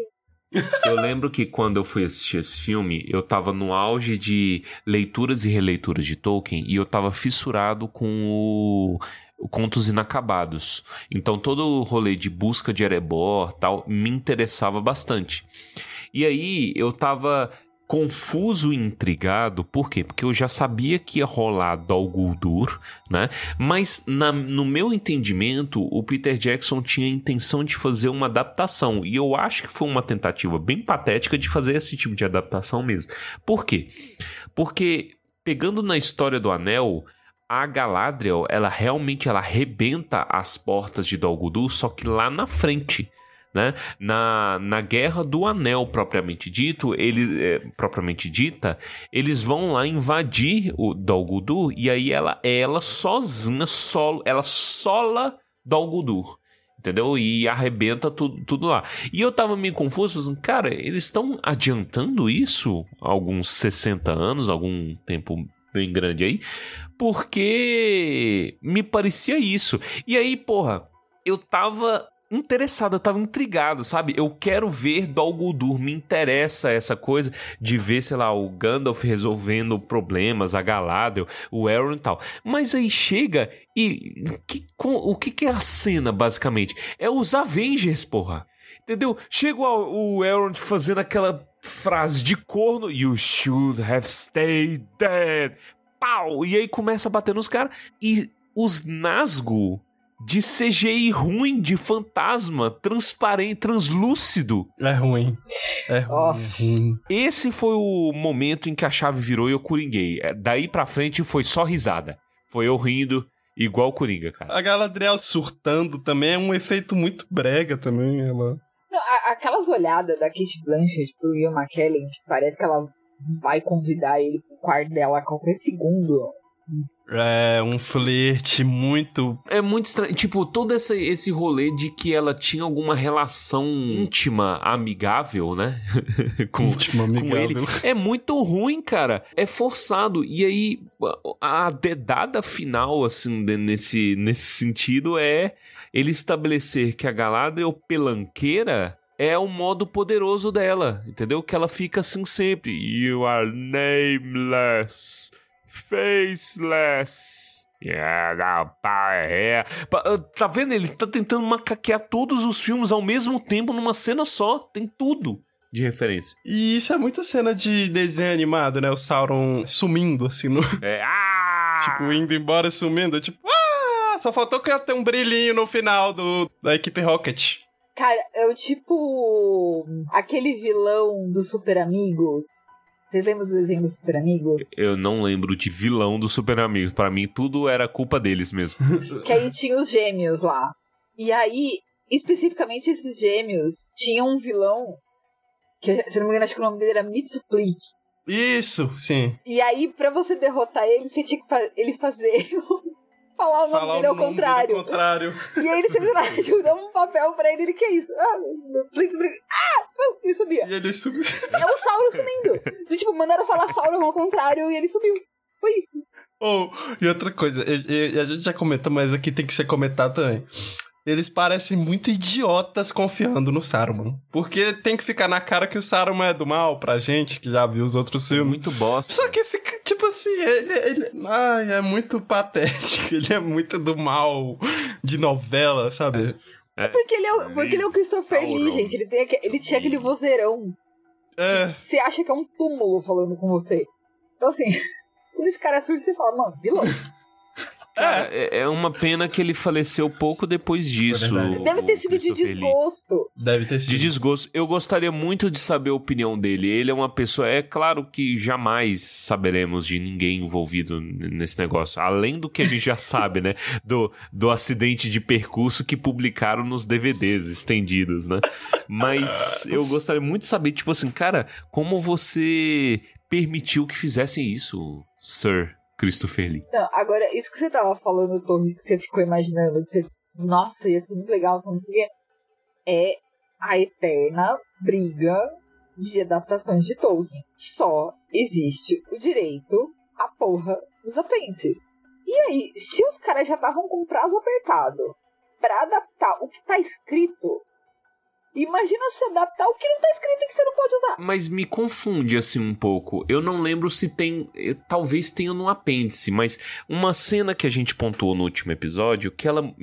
Eu lembro que quando eu fui assistir esse filme, eu tava no auge de leituras e releituras de Tolkien e eu tava fissurado com o, Contos Inacabados. Então todo o rolê de busca de Erebor tal me interessava bastante. E aí eu tava confuso e intrigado, por quê? Porque eu já sabia que ia rolar Dol Guldur, né? Mas na- no meu entendimento, o Peter Jackson tinha a intenção de fazer uma adaptação. E eu acho que foi uma tentativa bem patética de fazer esse tipo de adaptação mesmo. Por quê? Porque, pegando na história do Anel, a Galadriel, ela realmente ela arrebenta as portas de Dol Guldur, só que lá na frente. Né? Na, na Guerra do Anel, propriamente dito, ele, é, propriamente dita, eles vão lá invadir o Dol Guldur e aí ela, ela sozinha, solo, ela sola Dol Guldur. Entendeu? E arrebenta tudo, tudo lá. E eu tava meio confuso, assim, cara, eles estão adiantando isso alguns 60 anos, algum tempo bem grande aí, porque me parecia isso. E aí, porra, eu tava interessado, eu tava intrigado, sabe? Eu quero ver Dol Guldur, me interessa essa coisa de ver, sei lá, o Gandalf resolvendo problemas, a Galadriel, o Elrond e tal. Mas aí chega e que- com- o que, que é a cena, basicamente? É os Avengers, porra. Entendeu? Chega o, o Elrond fazendo aquela frase de corno, You should have stayed dead. Pau! E aí começa a bater nos caras. E os Nazgûl de CGI ruim, de fantasma, transparente, translúcido. É ruim. É ruim. É ruim. Esse foi o momento em que a chave virou e eu coringuei. É, Daí pra frente foi só risada. Foi eu rindo, igual o Coringa, cara. A Galadriel surtando também é um efeito muito brega também. Ela... Não, a- aquelas olhadas da Kate Blanchett pro Ian McKellen, que parece que ela vai convidar ele pro quarto dela a qualquer segundo. É um flerte muito. É muito estranho. Tipo, todo esse, esse rolê de que ela tinha alguma relação íntima, amigável, né? com, íntimo, com amigável. ele. É muito ruim, cara. É forçado. E aí, a dedada final, assim, nesse, nesse sentido, é ele estabelecer que a Galadriel pelanqueira é o modo poderoso dela, entendeu? Que ela fica assim sempre. You are nameless, faceless. Yeah, now, power here. Pa- ah, Tá vendo? Ele tá tentando macaquear todos os filmes ao mesmo tempo numa cena só. Tem tudo de referência. E isso é muita cena de desenho animado, né? O Sauron sumindo, assim, no... É, ah! tipo, indo embora e sumindo. Tipo, ah! Só faltou que ia ter um brilhinho no final do, da equipe Rocket. Cara, é o tipo. aquele vilão dos Super Amigos. Vocês lembram do desenho dos Super Amigos? Eu não lembro de vilão do Super Amigos. Pra mim, tudo era culpa deles mesmo. Que aí tinha os gêmeos lá. E aí, especificamente esses gêmeos, tinham um vilão. Que, se não me engano, acho que o nome dele era Mitsuplik. Isso, sim. E aí, pra você derrotar ele, você tinha que fa ele fazer. falar o nome Falar dele ao contrário. Contrário. E aí ele simplesmente deu um papel pra ele, ele, que é isso? Ah, Blitzbrig. Ah! E subia. E ele subiu. É o Sauron sumindo. E, tipo, mandaram falar Sauron ao contrário e ele subiu. Foi isso. Oh, e outra coisa, e- e- e a gente já comentou, mas aqui tem que ser comentado também. Eles parecem muito idiotas confiando no Saruman. Porque tem que ficar na cara que o Saruman é do mal pra gente, que já viu os outros filmes. Muito bosta. Só que fica, tipo assim, ele, ele- ai, é muito patético, ele é muito do mal de novela, sabe? Porque ele é, o- porque ele é o Christopher. Lee, gente. Ele, tem ele tinha aquele vozeirão. É, Você acha que é um túmulo falando com você. Então, assim, quando esse cara surge, você fala, mano, vilão. Cara, é, é uma pena que ele faleceu pouco depois disso. verdade. Deve ter sido de Christopher Lee. desgosto. deve ter De sido. desgosto. Eu gostaria muito de saber a opinião dele. Ele é uma pessoa. É claro que jamais saberemos de ninguém envolvido nesse negócio. Além do que a gente já sabe, né? Do, do acidente de percurso que publicaram nos DVDs estendidos, né? Mas eu gostaria muito de saber, tipo assim, cara, como você permitiu que fizessem isso, Sir Christopher? Não, agora, isso que você tava falando, Torre, que você ficou imaginando, que você, nossa, ia ser muito legal, não sei é a eterna briga de adaptações de Tolkien. Só existe o direito à porra dos apêndices. E aí, se os caras já estavam com prazo apertado pra adaptar o que tá escrito, Imagina se adaptar o que não tá escrito e que você não pode usar. Mas me confunde assim um pouco. Eu não lembro se tem. Eh, talvez tenha no apêndice, mas uma cena que a gente pontuou no último episódio, que ela,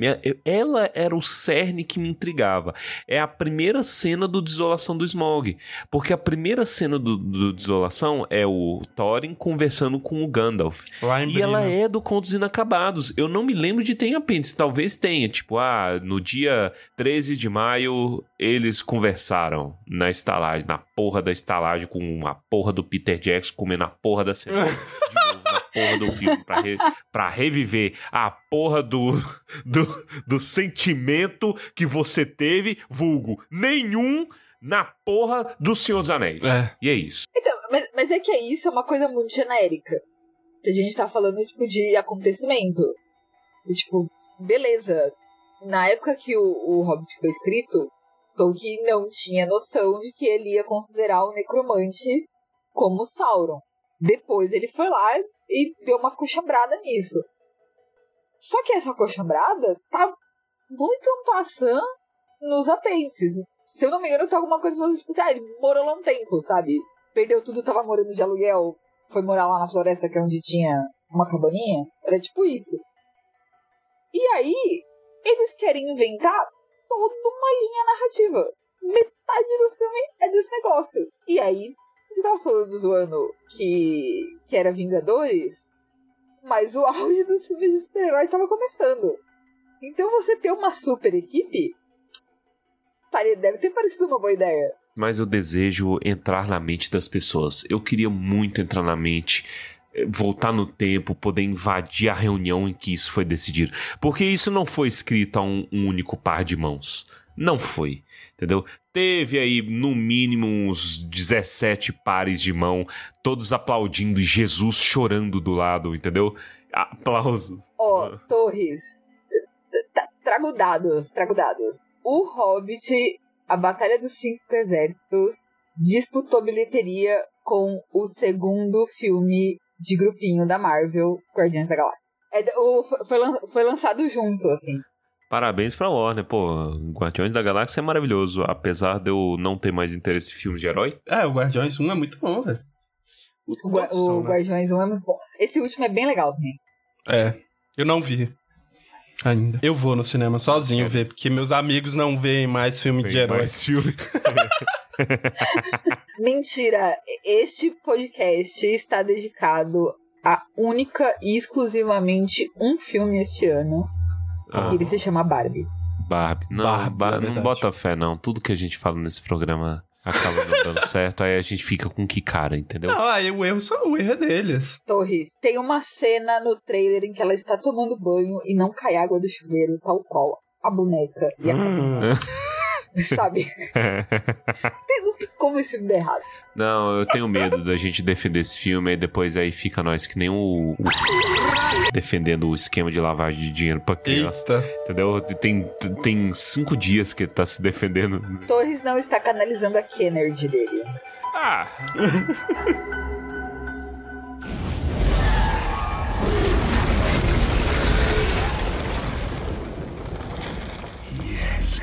ela era o cerne que me intrigava. É a primeira cena do Desolação do Smog. Porque a primeira cena do, do Desolação é o Thorin conversando com o Gandalf. Lá em e ela é do Contos Inacabados. Eu não me lembro de ter em apêndice. Talvez tenha. Tipo, ah, no dia 13 de maio eles conversaram na estalagem, na porra da estalagem, com a porra do Peter Jackson comendo a porra da cena. de novo na porra do filme, pra, re, pra reviver a porra do, do, do sentimento que você teve, vulgo, nenhum na porra do Senhor dos Anéis. É. E é isso. Então, mas, mas é que é isso, é uma coisa muito genérica. A gente tá falando, tipo, de acontecimentos. E, tipo, beleza. Na época que o, o Hobbit foi escrito, Tolkien não tinha noção de que ele ia considerar o necromante como Sauron. Depois ele foi lá e deu uma coxambrada nisso. Só que essa coxambrada tá muito passando nos apêndices. Se eu não me engano, tá alguma coisa falando, tipo assim, ah, ele morou lá um tempo, sabe? Perdeu tudo, tava morando de aluguel, foi morar lá na floresta, que é onde tinha uma cabaninha. Era tipo isso. E aí, eles querem inventar toda uma linha narrativa. Metade do filme é desse negócio. E aí, você tava falando zoando que, que era Vingadores, mas o auge dos filmes de super-heróis estava começando. Então você ter uma super equipe deve ter parecido uma boa ideia. Mas eu desejo entrar na mente das pessoas. Eu queria muito entrar na mente voltar no tempo, poder invadir a reunião em que isso foi decidido. Porque isso não foi escrito a um, um único par de mãos. Não foi, entendeu? Teve aí, no mínimo, uns 17 pares de mão, todos aplaudindo e Jesus chorando do lado, entendeu? Aplausos. Ó, oh, Torres, trago dados, trago dados. O Hobbit, a Batalha dos Cinco Exércitos, disputou bilheteria com o segundo filme de grupinho da Marvel, Guardiões da Galáxia. É, o, foi, foi lançado junto, assim. Parabéns pra Warner, pô. Guardiões da Galáxia é maravilhoso, apesar de eu não ter mais interesse em filmes de herói. É, o Guardiões 1 é muito bom, velho. O, Gua o né? Guardiões 1 é muito bom. Esse último é bem legal também. É, eu não vi. Ainda. Eu vou no cinema sozinho é. ver, porque meus amigos não veem mais filme Vem de herói. Mais filme. Mentira, este podcast está dedicado a única e exclusivamente um filme este ano. Ah. Ele se chama Barbie. Barbie. Não, Barbie, Bar é não bota fé, não. Tudo que a gente fala nesse programa acaba não dando certo, aí a gente fica com que cara, entendeu? Não, aí o erro só o erro é deles. Torres, tem uma cena no trailer em que ela está tomando banho e não cai água do chuveiro, tal qual a boneca e a hum. sabe? não tem como esse filme dar errado. Não, eu tenho medo da gente defender esse filme e depois aí fica nós que nem o, o defendendo o esquema de lavagem de dinheiro pra criança. Eita. Entendeu? Tem, tem cinco dias que ele tá se defendendo. Torres não está canalizando a Kennedy dele. Ah!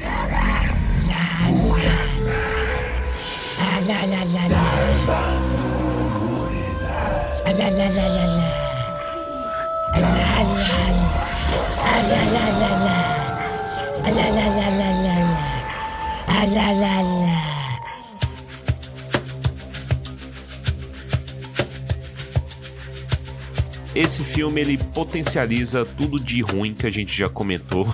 la La la la la la la. La la la. Esse filme ele potencializa tudo de ruim que a gente já comentou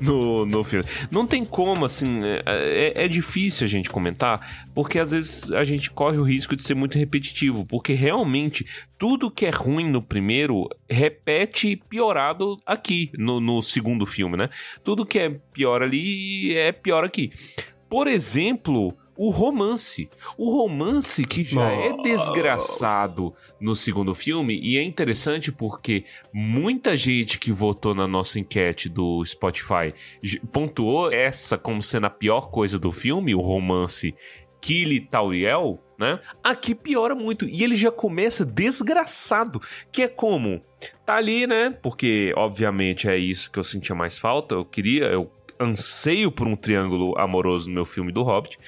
no, no filme. Não tem como, assim, é, é, é, difícil a gente comentar, porque às vezes a gente corre o risco de ser muito repetitivo, porque realmente tudo que é ruim no primeiro repete piorado aqui, no, no segundo filme, né? Tudo que é pior ali é pior aqui. Por exemplo, o romance. O romance que já é desgraçado no segundo filme, e é interessante porque muita gente que votou na nossa enquete do Spotify pontuou essa como sendo a pior coisa do filme, o romance Killy Tauriel, né? Aqui piora muito. E ele já começa desgraçado. Que é como? Tá ali, né? Porque, obviamente, é isso que eu sentia mais falta. Eu queria, eu anseio por um triângulo amoroso no meu filme do Hobbit.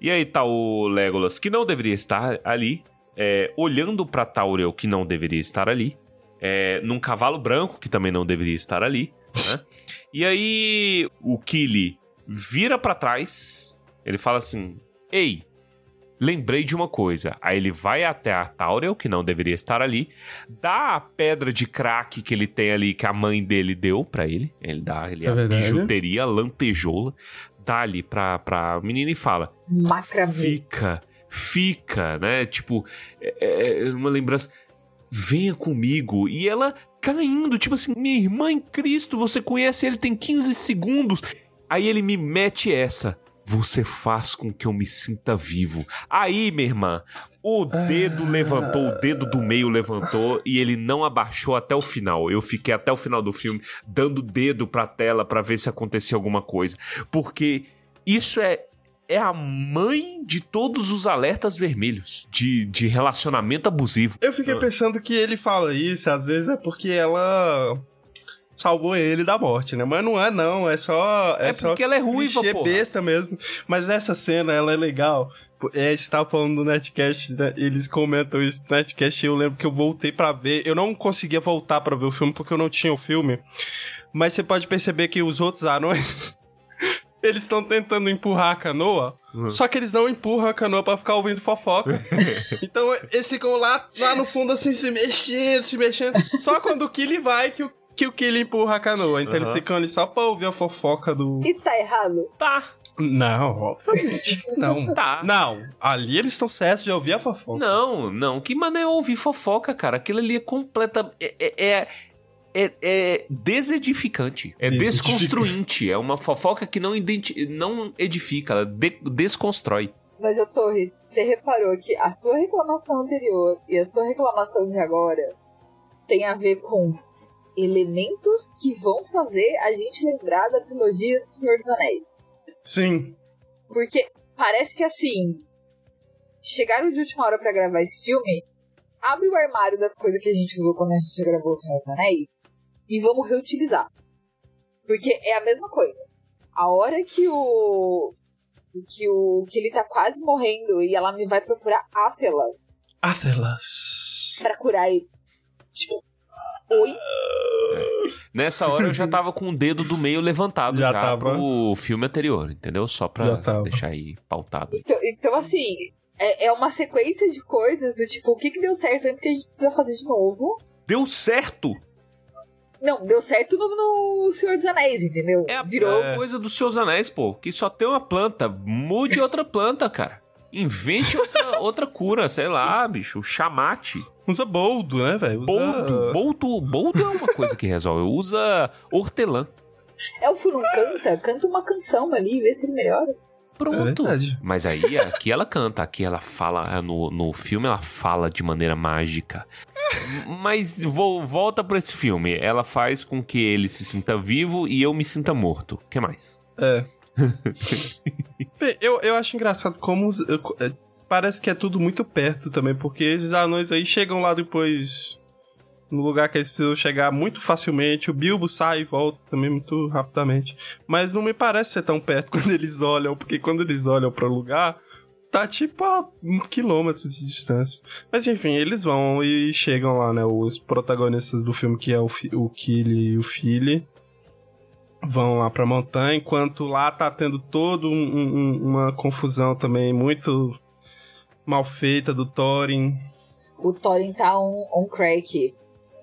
E aí tá o Legolas, que não deveria estar ali, é, olhando pra Tauriel, que não deveria estar ali, é, num cavalo branco, que também não deveria estar ali, né? e aí o Kili vira para trás, ele fala assim: Ei, lembrei de uma coisa. Aí ele vai até a Tauriel, que não deveria estar ali, dá a pedra de crack que ele tem ali, que a mãe dele deu para ele. Ele dá ele É a verdade. bijuteria, a lantejoula, dá ali pra, pra menina e fala: Macramê. Fica, fica, né? Tipo, é, é uma lembrança. Venha comigo. E ela caindo, tipo assim, minha irmã em Cristo, você conhece ele tem 15 segundos. Aí ele me mete essa. Você faz com que eu me sinta vivo. Aí, minha irmã, o dedo levantou, o dedo do meio levantou e ele não abaixou até o final. Eu fiquei até o final do filme dando dedo pra tela pra ver se acontecia alguma coisa. Porque isso é é a mãe de todos os alertas vermelhos de, de relacionamento abusivo. Eu fiquei pensando que ele fala isso, às vezes é porque ela salvou ele da morte, né? Mas não é, não. É só. É, É só porque ela é ruiva, porra. besta mesmo. Mas essa cena, ela é legal. É, você tava falando do Netcast, né? eles comentam isso no Netcast, e eu lembro que eu voltei pra ver. Eu não conseguia voltar pra ver o filme porque eu não tinha o filme. Mas você pode perceber que os outros anões. Eles estão tentando empurrar a canoa, Uhum. só que eles não empurram a canoa pra ficar ouvindo fofoca. então eles ficam lá, lá no fundo assim, se mexendo, se mexendo. Só quando o Killy vai que o, que o Killy empurra a canoa. Então eles Uhum. ficam ali só pra ouvir a fofoca do. E tá errado? Tá, Não, obviamente. Não. tá. Não, ali eles estão certos de ouvir a fofoca. Não, não. Que maneira ouvir fofoca, cara. Aquilo ali é completa. É. é, é... É, é desedificante, é desconstruinte, é uma fofoca que não, identi- não edifica, ela de- desconstrói. Mas, ô Torres, você reparou que a sua reclamação anterior e a sua reclamação de agora tem a ver com elementos que vão fazer a gente lembrar da trilogia do Senhor dos Anéis. Sim. Porque parece que assim. Chegaram de última hora pra gravar esse filme. Abre o armário das coisas que a gente usou quando a gente gravou O Senhor dos Anéis e vamos reutilizar. Porque é a mesma coisa. A hora que o. que o. que ele tá quase morrendo e ela me vai procurar Atelas Atlas. pra curar ele. Tipo. Oi? Nessa hora eu já tava com o dedo do meio levantado Já já, tava. pro filme anterior, entendeu? Só pra deixar aí pautado. Então, então assim. É, é uma sequência de coisas do tipo, o que, que deu certo antes que a gente precisa fazer de novo? Deu certo! Não, deu certo no, no Senhor dos Anéis, entendeu? É a Virou. é coisa dos seus anéis, pô. Que só tem uma planta. Mude outra planta, cara. Invente outra, outra cura, sei lá, bicho. Chamate. Usa boldo, né, velho? Usa... Boldo. Boldo, boldo é uma coisa que resolve. Usa hortelã. Elfo não canta? Canta uma canção ali, vê se ele melhora. É Pronto. verdade. Mas aí, aqui ela canta. Aqui ela fala. No, no filme ela fala de maneira mágica. Mas vou, volta pra esse filme. Ela faz com que ele se sinta vivo e eu me sinta morto. O que mais? É. Bem, eu, eu acho engraçado como eu- é, parece que é tudo muito perto também, porque esses anões aí chegam lá depois no lugar que eles precisam chegar muito facilmente. O Bilbo sai e volta também muito rapidamente. Mas não me parece ser tão perto quando eles olham, porque quando eles olham para o lugar, tá tipo a um quilômetro de distância. Mas enfim, eles vão e chegam lá, né? Os protagonistas do filme, que é o, o Killy e o Philly vão lá pra montanha, enquanto lá tá tendo toda uma confusão também muito mal feita do Thorin. O Thorin tá on, on crack.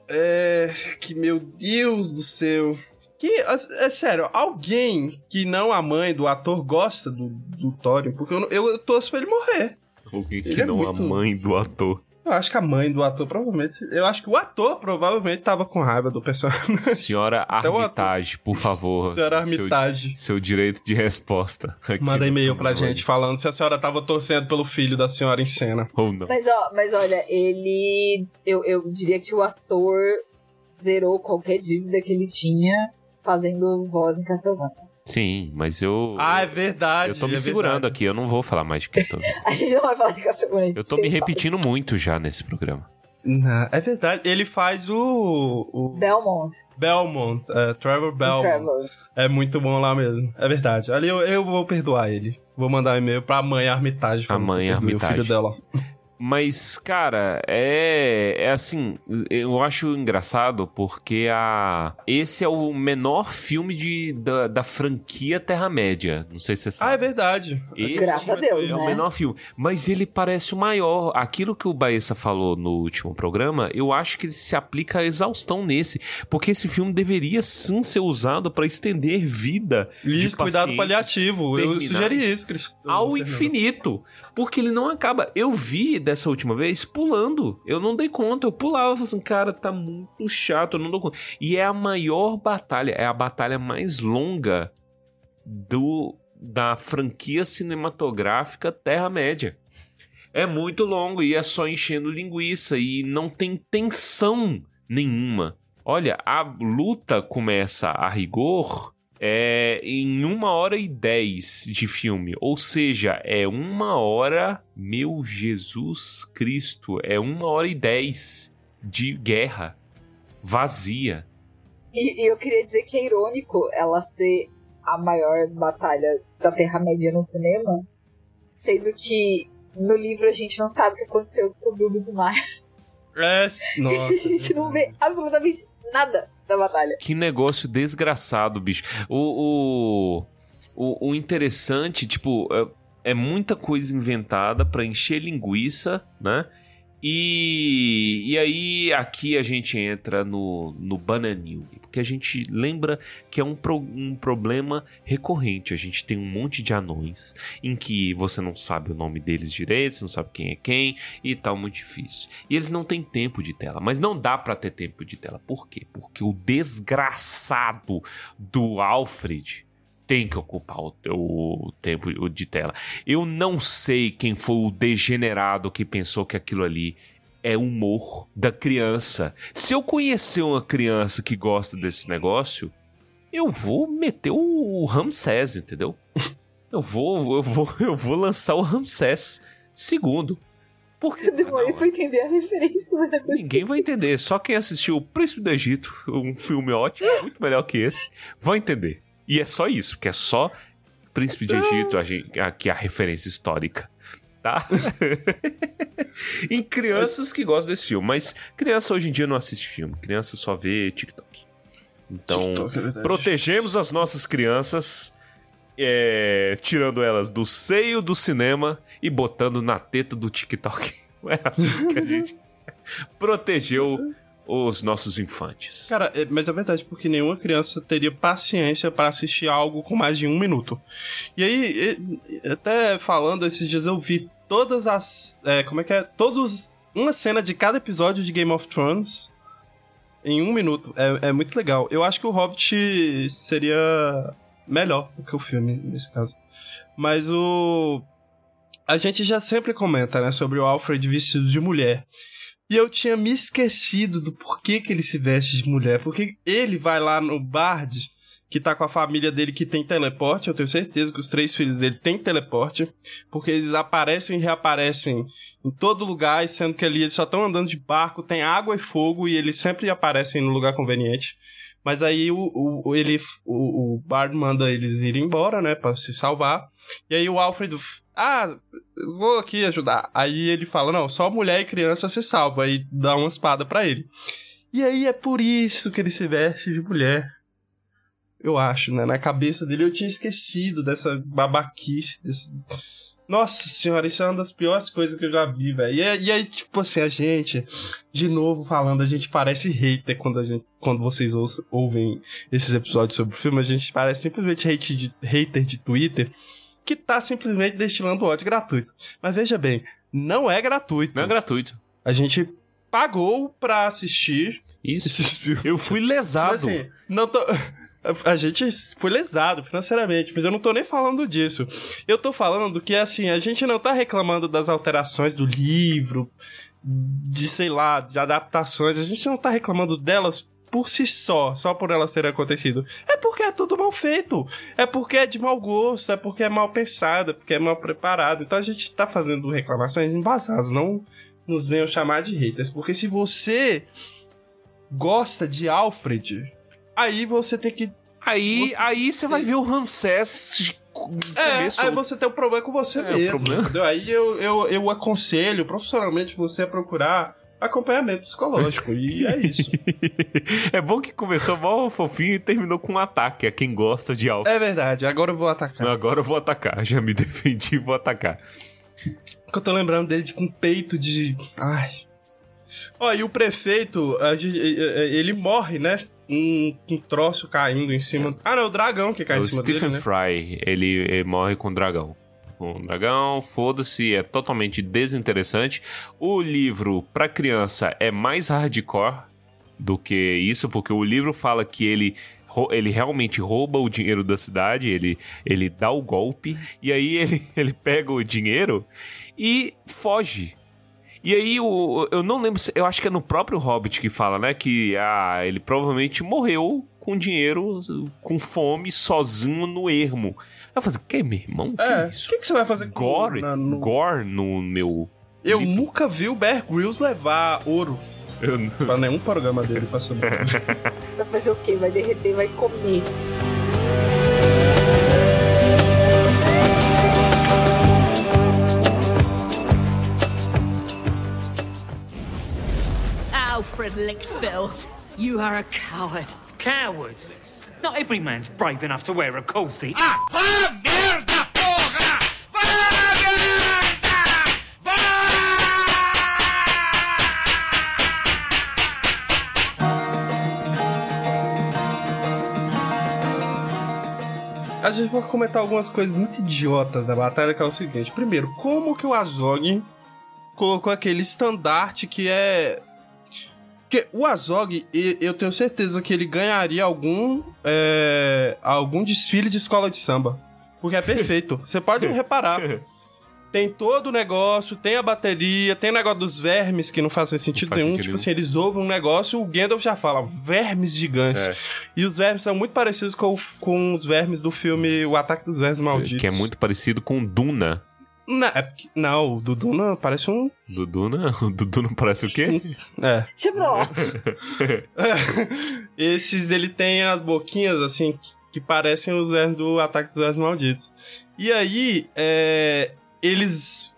É. Que meu Deus do céu. Que, é, é sério, alguém que não a mãe do ator gosta do, do Thorin, porque eu, eu, eu torço pra ele morrer. Alguém Ele que é não muito- a mãe do ator. Eu acho que a mãe do ator provavelmente. Eu acho que o ator provavelmente tava com raiva do personagem. Senhora Até o ator. Armitage, por favor. Senhora Seu- Armitage. Seu, direito de resposta. aqui Manda e-mail pra gente falando se a senhora tava torcendo pelo filho da senhora em cena. Ou não. Mas, ó, mas olha, ele. Eu, eu diria que o ator zerou qualquer dívida que ele tinha fazendo voz em Castlevania. Sim, mas eu. Ah, é verdade. eu tô me é segurando verdade. aqui, eu não vou falar mais de Castlevania. A gente não vai falar de Castlevania. Eu tô me repetindo muito já nesse programa. Não, é verdade. Ele faz o. o Belmont. Belmont, é, Trevor Belmont. Trevor. É muito bom lá mesmo. É verdade. Ali eu, eu vou perdoar ele. Vou mandar um e-mail pra mãe Armitage. A mãe Armitage. O filho dela. Mas, cara, é, é assim, eu acho engraçado porque a esse é o menor filme de, da, da franquia Terra-média. Não sei se você sabe. Ah, é verdade. Esse Graças a Deus, é o né? menor filme. Mas ele parece o maior. Aquilo que o Baessa falou no último programa, eu acho que se aplica a exaustão nesse. Porque esse filme deveria sim ser usado pra estender vida de Isso, cuidado paliativo. Eu sugeri isso, Cris. ao infinito. Porque ele não acaba. Eu vi dessa última vez pulando. Eu não dei conta. Eu pulava assim, cara, tá muito chato, eu não dou conta. E é a maior batalha, é a batalha mais longa do da franquia cinematográfica Terra-média. É muito longo e é só enchendo linguiça e não tem tensão nenhuma. Olha, a luta começa a rigor é em uma hora e dez de filme. Ou seja, é uma hora. Meu Jesus Cristo! É uma hora e dez de guerra vazia. E, e eu queria dizer que é irônico ela ser a maior batalha da Terra-média no cinema, sendo que no livro a gente não sabe o que aconteceu com o Bilbo Desmaia. É, nossa. a gente não vê absolutamente nada da batalha. Que negócio desgraçado, bicho. O, o, o, interessante, tipo, é, é muita coisa inventada pra encher linguiça, né? E, e aí aqui a gente entra no, no Bananil, porque a gente lembra que é um, pro- um problema recorrente. A gente tem um monte de anões em que você não sabe o nome deles direito, você não sabe quem é quem e tal, muito difícil. E eles não têm tempo de tela, mas não dá pra ter tempo de tela. Por quê? Porque o desgraçado do Alfred tem que ocupar o, o tempo de tela. Eu não sei quem foi o degenerado que pensou que aquilo ali é humor da criança. Se eu conhecer uma criança que gosta desse negócio, eu vou meter o Ramsés, entendeu? Eu vou, eu vou, eu vou lançar o Ramsés segundo. Porque Eu demorei Não, pra entender a referência, mas. Ninguém vai entender. Só quem assistiu O Príncipe do Egito, um filme ótimo, muito melhor que esse, vai entender. E é só isso, porque é só Príncipe de Egito a gente- aqui a referência histórica. Tá? em crianças que gostam desse filme. Mas criança hoje em dia não assiste filme. Criança só vê TikTok. Então, TikTok, é protegemos as nossas crianças, é, tirando elas do seio do cinema e botando na teta do TikTok. É assim que a gente protegeu os nossos infantes. Cara, é- mas é verdade, porque nenhuma criança teria paciência pra assistir algo com mais de um minuto. E aí, até falando esses dias, eu vi todas as. é, como é que é? Todos os. Uma cena de cada episódio de Game of Thrones em um minuto. É, é muito legal. Eu acho que o Hobbit seria melhor do que o filme, nesse caso. Mas o. A gente já sempre comenta, né, sobre o Alfred vestido de mulher. E eu tinha me esquecido do porquê que ele se veste de mulher. Porque ele vai lá no Bard, que tá com a família dele que tem teleporte. Eu tenho certeza que os três filhos dele têm teleporte. Porque eles aparecem e reaparecem em todo lugar, sendo que ali eles só estão andando de barco, tem água e fogo, e eles sempre aparecem no lugar conveniente. Mas aí o, o, ele, o, o Bard manda eles irem embora, né, pra se salvar. E aí o Alfred, ah, vou aqui ajudar. Aí ele fala, não, só mulher e criança se salva. Aí dá uma espada pra ele. E aí é por isso que ele se veste de mulher. Eu acho, né? Na cabeça dele eu tinha esquecido dessa babaquice, desse... Nossa senhora, isso é uma das piores coisas que eu já vi, velho. E, é- e aí, tipo assim, a gente, de novo falando, a gente parece hater quando, a gente, quando vocês ouçam- ouvem esses episódios sobre o filme, a gente parece simplesmente hate de- hater de Twitter que tá simplesmente destilando ódio gratuito. Mas veja bem, não é gratuito. Não é gratuito. A gente pagou pra assistir Isso. Eu fui Mas, lesado. assim, não tô. A gente foi lesado financeiramente, mas eu não tô nem falando disso. Eu tô falando que, assim, a gente não tá reclamando das alterações do livro, de, sei lá, de adaptações. A gente não tá reclamando delas por si só, só por elas terem acontecido. É porque é tudo mal feito. É porque é de mau gosto, é porque é mal pensado, é porque é mal preparado. Então a gente tá fazendo reclamações embasadas, não nos venham chamar de haters, porque se você gosta de Alfred, aí você tem que. Aí você, aí você vai ver o Ramsés. É, aí você tem um problema com você é, mesmo. Problema. Aí eu, eu, eu aconselho profissionalmente você a procurar acompanhamento psicológico. e é isso. é bom que começou mal fofinho e terminou com um ataque a quem gosta de Alfred. É verdade, agora eu vou atacar. Agora eu vou atacar. Já me defendi e vou atacar. Que eu tô lembrando dele de, com peito de. Ai. Ó, e o prefeito, ele morre, né? Um, um troço caindo em cima. É. Ah, não, o dragão que cai o em cima Stephen dele. Stephen né? Fry, ele, ele morre com o dragão com o dragão, foda-se, é totalmente desinteressante. O livro para criança é mais hardcore do que isso, porque o livro fala que ele ele realmente rouba o dinheiro da cidade, ele, ele dá o golpe, e aí ele, ele pega o dinheiro e foge. E aí, o, eu não lembro, eu acho que é no próprio Hobbit que fala, né? Que ah, ele provavelmente morreu com dinheiro, com fome, sozinho no ermo. Eu falei, que, meu irmão? Que é, isso? O que, que, você vai fazer com Gore? Na, no... Gore no meu. Eu livro. nunca vi o Bear Grylls levar ouro. Eu não... Pra nenhum programa dele passou. vai fazer o quê? Vai derreter, vai comer. Alfred Lickspill, you are a coward. Coward? Not every man's brave enough to wear a coat Ah! Ah, merda, porra! Vá, merda! Vá! A gente vai comentar algumas coisas muito idiotas da batalha, que é o seguinte. Primeiro, como que o Azog colocou aquele estandarte que é porque o Azog, eu tenho certeza que ele ganharia algum, é, algum desfile de escola de samba. Porque é perfeito. Você pode reparar. Tem todo o negócio, tem a bateria, tem o negócio dos vermes que não fazem sentido não faz nenhum. Sentido tipo assim, eles ouvem um negócio, o Gandalf já fala, vermes gigantes. É. E os vermes são muito parecidos com, com os vermes do filme O Ataque dos Vermes Malditos. Que é muito parecido com Duna. Não, é, não, o Dudu não parece um. Dudu não? O Dudu não parece o quê? é. Tipo. Esses ele tem as boquinhas assim que parecem os vermes do Ataque dos Vermes Malditos. E aí, é, eles.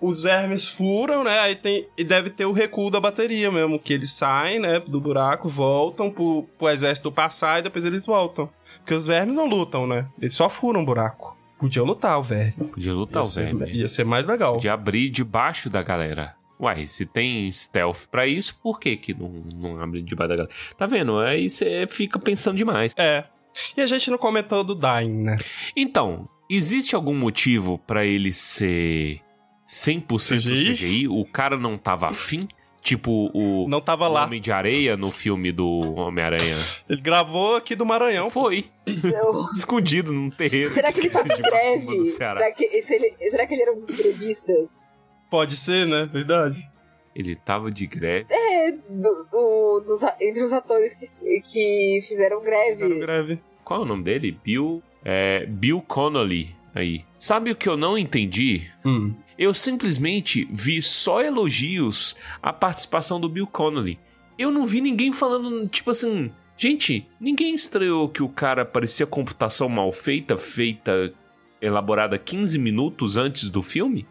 Os vermes furam, né? Aí tem. E deve ter o recuo da bateria mesmo. Que eles saem, né? Do buraco, voltam pro, pro exército passar e depois eles voltam. Porque os vermes não lutam, né? Eles só furam o buraco. Podia lutar o verme. Podia lutar ia o verme. Ser, ia ser mais legal. Podia abrir debaixo da galera. Uai, se tem stealth para isso, por que que não, não abre debaixo da galera? Tá vendo? Aí você fica pensando demais. É. E a gente não comentou do Dying, né? Então, existe algum motivo para ele ser 100% CGI? CGI? O cara não tava afim? Tipo o, não tava lá. Homem de Areia no filme do Homem-Aranha. Ele gravou aqui do Maranhão. Foi. Escondido num terreno. Será que ele tava em greve? Será que, ele, será que ele era um dos grevistas? Pode ser, né? Verdade. Ele tava de greve. É, do, do, dos, entre os atores que, que fizeram greve. Fizeram greve. Qual é o nome dele? Bill. É, Bill Connolly. Aí. Sabe o que eu não entendi? Hum eu simplesmente vi só elogios à participação do Bill Connolly. Eu não vi ninguém falando, tipo assim, gente, ninguém estreou que o cara parecia computação mal feita, feita, elaborada 15 minutos antes do filme?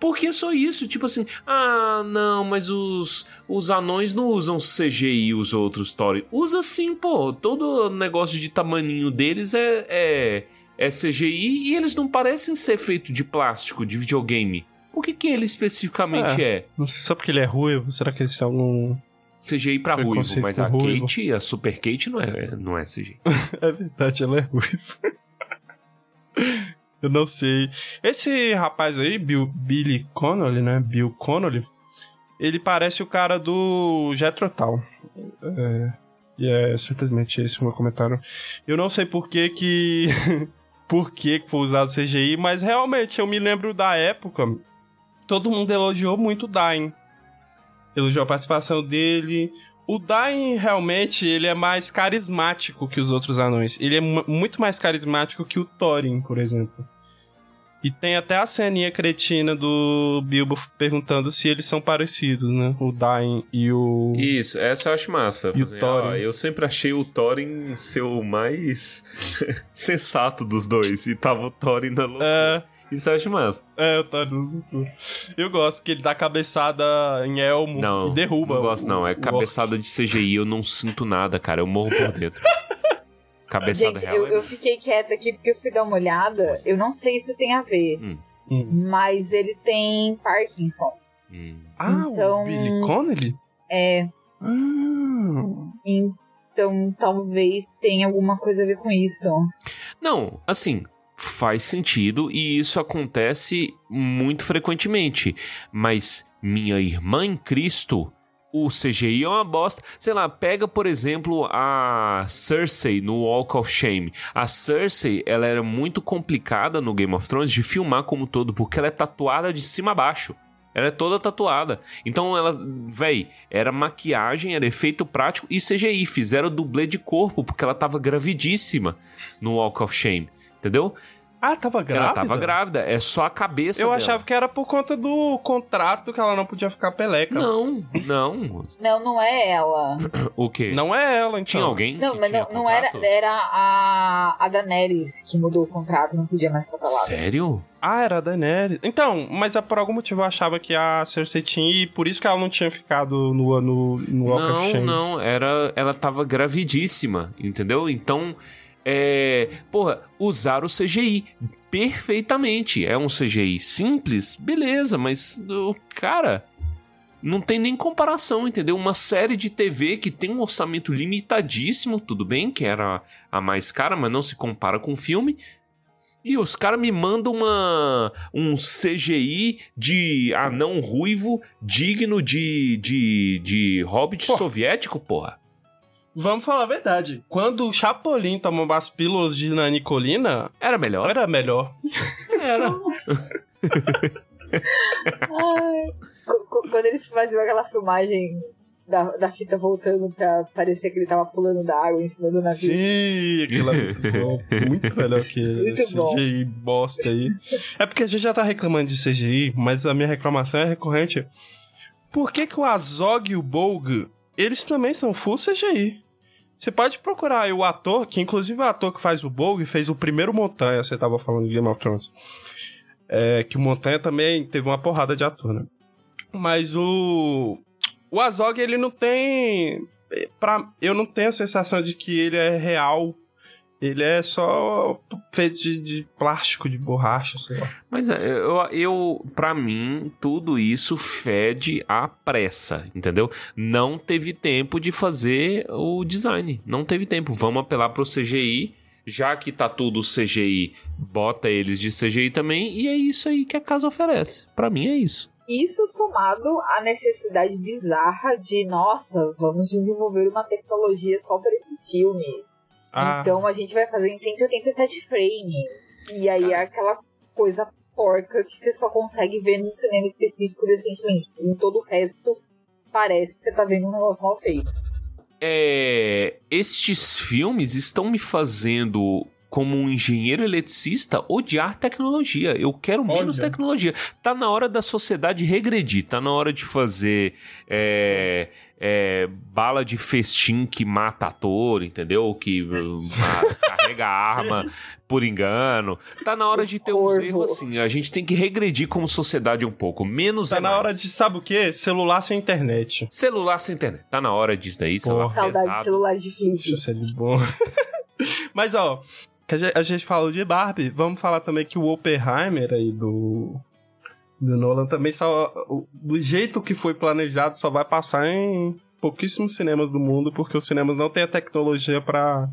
Porque é só isso, tipo assim, ah, não, mas os, os anões não usam CGI os outros Story. Usa sim, pô. Todo negócio de tamaninho deles é, é, é CGI e eles não parecem ser feitos de plástico, de videogame. O que que ele especificamente é? é? Não sei só porque ele é ruivo, será que eles são um... CGI pra ruivo, mas a ruivo. Kate, a Super Kate não é, não é CGI. é verdade, ela é ruiva. Eu não sei. Esse rapaz aí, Bill, Billy Connolly, né? Bill Connolly, ele parece o cara do Jetro Tal. É, e é simplesmente esse o meu comentário. Eu não sei por que que por que foi usado CGI, mas realmente eu me lembro da época, todo mundo elogiou muito o Dain. Elogiou a participação dele. O Dain realmente ele é mais carismático que os outros anões. Ele é muito mais carismático que o Thorin, por exemplo. E tem até a ceninha cretina do Bilbo perguntando se eles são parecidos, né? O Dain e o. Isso, essa eu acho massa. E o Thorin? ó, eu sempre achei o Thorin ser o mais sensato dos dois. E tava o Thorin na loucura. É, Isso eu acho massa. é, eu tá Eu gosto que ele dá cabeçada em elmo Não, e derruba. não gosto o- não. É o cabeçada de CGI, eu não sinto nada, cara. Eu morro por dentro. Cabeçada Gente, real eu, é- eu fiquei quieta aqui porque eu fui dar uma olhada. Eu não sei se tem a ver, Hum, Hum. mas ele tem Parkinson. hum. Ah, Então- o Billy Connelly? É, Ah. então talvez tenha alguma coisa a ver com isso. Não, assim, faz sentido e isso acontece muito frequentemente. Mas minha irmã em Cristo, o CGI é uma bosta. Sei lá, pega, por exemplo, a Cersei no Walk of Shame. A Cersei, ela era muito complicada no Game of Thrones de filmar como todo, porque ela é tatuada de cima a baixo. Ela é toda tatuada. Então ela, véi, era maquiagem, era efeito prático e CGI. Fizeram dublê de corpo, porque ela tava gravidíssima no Walk of Shame. Entendeu? Ah, tava grávida? Ela tava grávida. É só a cabeça Eu dela. achava que era por conta do contrato que ela não podia ficar peleca. Não, não. Não, não é ela. O quê? Não é ela, então. Tinha alguém Não, que mas tinha não, não era. Era a, a Daenerys que mudou o contrato, não podia mais ficar lá. Sério? Ah, era a Daenerys. Então, mas é por algum motivo eu achava que a Cersei tinha e por isso que ela não tinha ficado no, no, no Walk Não, não, era, ela tava gravidíssima, entendeu? Então, é, porra, usaram o CGI perfeitamente. É um CGI simples, beleza, mas cara não tem nem comparação, entendeu? Uma série de TV que tem um orçamento limitadíssimo, tudo bem, que era a mais cara, mas não se compara com filme. E os caras me mandam uma, um CGI de anão ruivo digno de, de, de hobbit Pô. soviético, porra. Vamos falar a verdade. Quando o Chapolin tomava as pílulas de Nanicolina, Era melhor. era melhor. Era. Quando eles faziam aquela filmagem da, da fita voltando pra parecer que ele tava pulando da água em cima do navio. Sim, aquilo é muito melhor que Muito esse. CGI bosta aí. É porque a gente já tá reclamando de CGI, mas a minha reclamação é recorrente. Por que que o Azog e o Bolg, eles também são full CGI? Você pode procurar o ator, que inclusive o ator que faz o Bolg fez o primeiro Montanha, você tava falando de Game of Thrones. É, que o Montanha também teve uma porrada de ator, né? Mas o. O Azog, ele não tem. Pra, eu não tenho a sensação de que ele é real. Ele é só feito de, de plástico, de borracha, sei lá. Mas é, eu, eu, pra mim, tudo isso fede a pressa, entendeu? Não teve tempo de fazer o design. Não teve tempo. Vamos apelar pro CGI. Já que tá tudo CGI, bota eles de CGI também. E é isso aí que a casa oferece. Pra mim é isso. Isso somado à necessidade bizarra de, nossa, vamos desenvolver uma tecnologia só para esses filmes. Ah, Então a gente vai fazer em 187 frames. E aí é aquela coisa porca que você só consegue ver num cinema específico decentemente. Em todo o resto, parece que você tá vendo um negócio mal feito. É, estes filmes estão me fazendo, como um engenheiro eletricista, odiar tecnologia. Eu quero menos Olha. tecnologia. Tá na hora da sociedade regredir. Tá na hora de fazer é, é, bala de festim que mata ator, entendeu? Que carrega arma por engano. Tá na hora de ter uns Corvo. erros assim. A gente tem que regredir como sociedade um pouco. Menos tá é na mais. hora de, sabe o quê? Celular sem internet. Celular sem internet. Tá na hora disso daí. celular Saudade de pesado. celular de flip. Isso é de bom. Mas, ó, a gente, a gente falou de Barbie, vamos falar também que o Oppenheimer aí do, do Nolan também só. Do jeito que foi planejado, só vai passar em pouquíssimos cinemas do mundo, porque os cinemas não têm a tecnologia pra.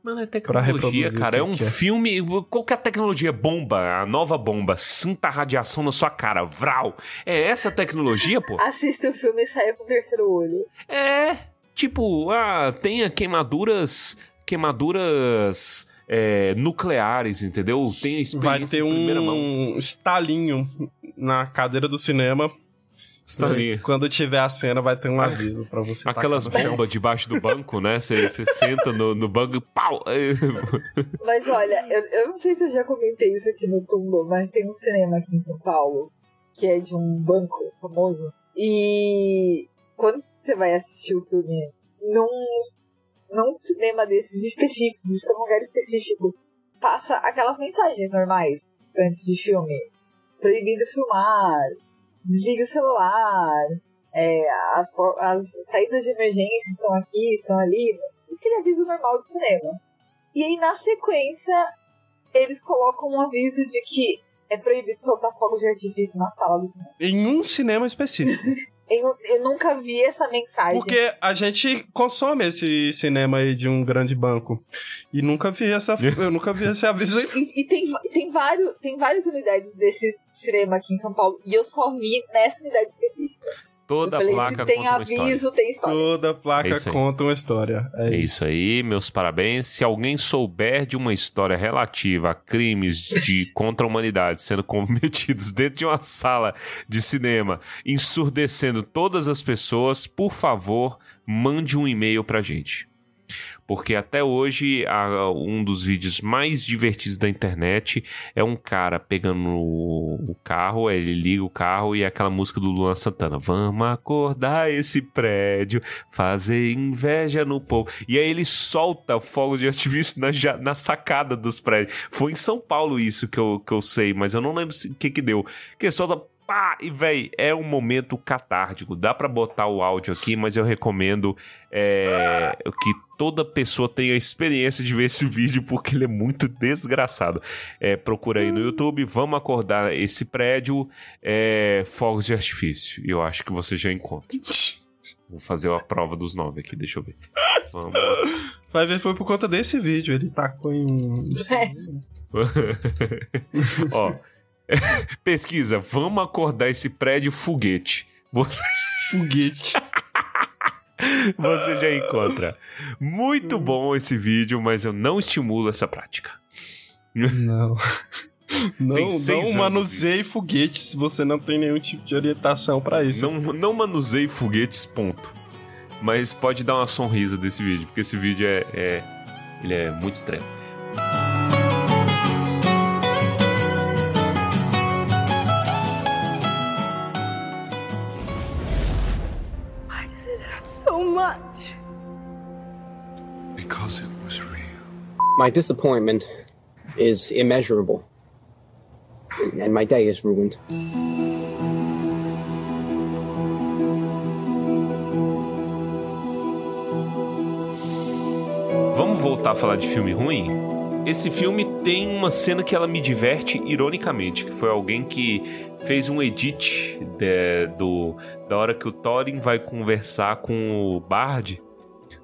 Mano, é Pra tecnologia, reproduzir cara. É um que filme. Qual que é a tecnologia? Bomba, a nova bomba. Sinta a radiação na sua cara. Vral. É essa a tecnologia, pô? Assista o filme e saia com o terceiro olho. É. Tipo, ah, tenha queimaduras. Queimaduras. É, nucleares, entendeu? Tenha Vai experiência ter em primeira mão. um estalinho na cadeira do cinema. Estalinha. Quando tiver a cena, vai ter um aviso pra você. Aquelas bombas debaixo do banco, né? Você você senta no, no banco e pau! Mas olha, eu, eu não sei se eu já comentei isso aqui no Tumblr, mas tem um cinema aqui em São Paulo que é de um banco famoso. E quando você vai assistir o filme num, num cinema desses específicos, pra um lugar específico, passa aquelas mensagens normais antes de filme. Proibido filmar, desliga o celular, é, as, as saídas de emergência estão aqui, estão ali. Aquele aviso normal do cinema. E aí, na sequência, eles colocam um aviso de que é proibido soltar fogo de artifício na sala do cinema. Em um cinema específico. Eu, eu nunca vi essa mensagem. Porque a gente consome esse cinema aí de um grande banco. E nunca vi essa. eu nunca vi esse aviso aí. E, e tem, tem, vários, tem várias unidades desse cinema aqui em São Paulo. E eu só vi nessa unidade específica. Toda falei, placa tem conta uma história. aviso, tem história. Toda placa É isso aí. conta uma história. É, É isso aí, meus parabéns. Se alguém souber de uma história relativa a crimes de contra a humanidade sendo cometidos dentro de uma sala de cinema, ensurdecendo todas as pessoas, por favor, mande um e-mail pra gente. Porque até hoje, a- um dos vídeos mais divertidos da internet é um cara pegando o, o carro, ele liga o carro e é aquela música do Luan Santana. Vamos acordar esse prédio, fazer inveja no povo. E aí ele solta fogo de artifício na, na sacada dos prédios. Foi em São Paulo isso que eu, que eu sei, mas eu não lembro o que que deu. Que solta. Pá! E, véi, é um momento catártico. Dá pra botar o áudio aqui, mas eu recomendo é, que toda pessoa tenha a experiência de ver esse vídeo, porque ele é muito desgraçado. É, procura aí no YouTube, vamos acordar esse prédio, é, fogos de artifício. E eu acho que você já encontra. Vou fazer a prova dos nove aqui, deixa eu ver. Vamos. Vai ver, foi por conta desse vídeo. Ele tacou em. um- Ó, pesquisa, vamos acordar esse prédio foguete. Você, Foguete. você já encontra. Muito bom esse vídeo, mas eu não estimulo essa prática. Não. Não, não manuseie foguete se você não tem nenhum tipo de orientação pra isso. Não, não manuseie foguetes, ponto. Mas pode dar uma sonrisa desse vídeo, porque esse vídeo é, é- ele é muito extremo. My disappointment is immeasurable. And my day is ruined. Vamos voltar a falar de filme ruim? Esse filme tem uma cena que ela me diverte ironicamente, que foi alguém que fez um edit de- do, da hora que o Thorin vai conversar com o Bard,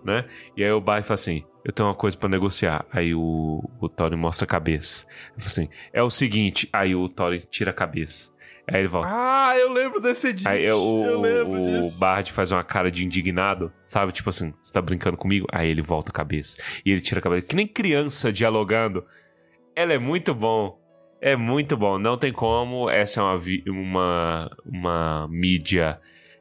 né? E aí o Bard fala assim, eu tenho uma coisa pra negociar. Aí o, o Thorin mostra a cabeça. Ele fala assim, é o seguinte, aí o Thorin tira a cabeça. Aí ele volta. Ah, eu lembro desse dia. Aí é o, eu lembro o disso. Bard faz uma cara de indignado, sabe? Tipo assim, você tá brincando comigo? Aí ele volta a cabeça. E ele tira a cabeça. Que nem criança dialogando. Ela é muito bom. É muito bom. Não tem como. Essa é uma, uma, uma mídia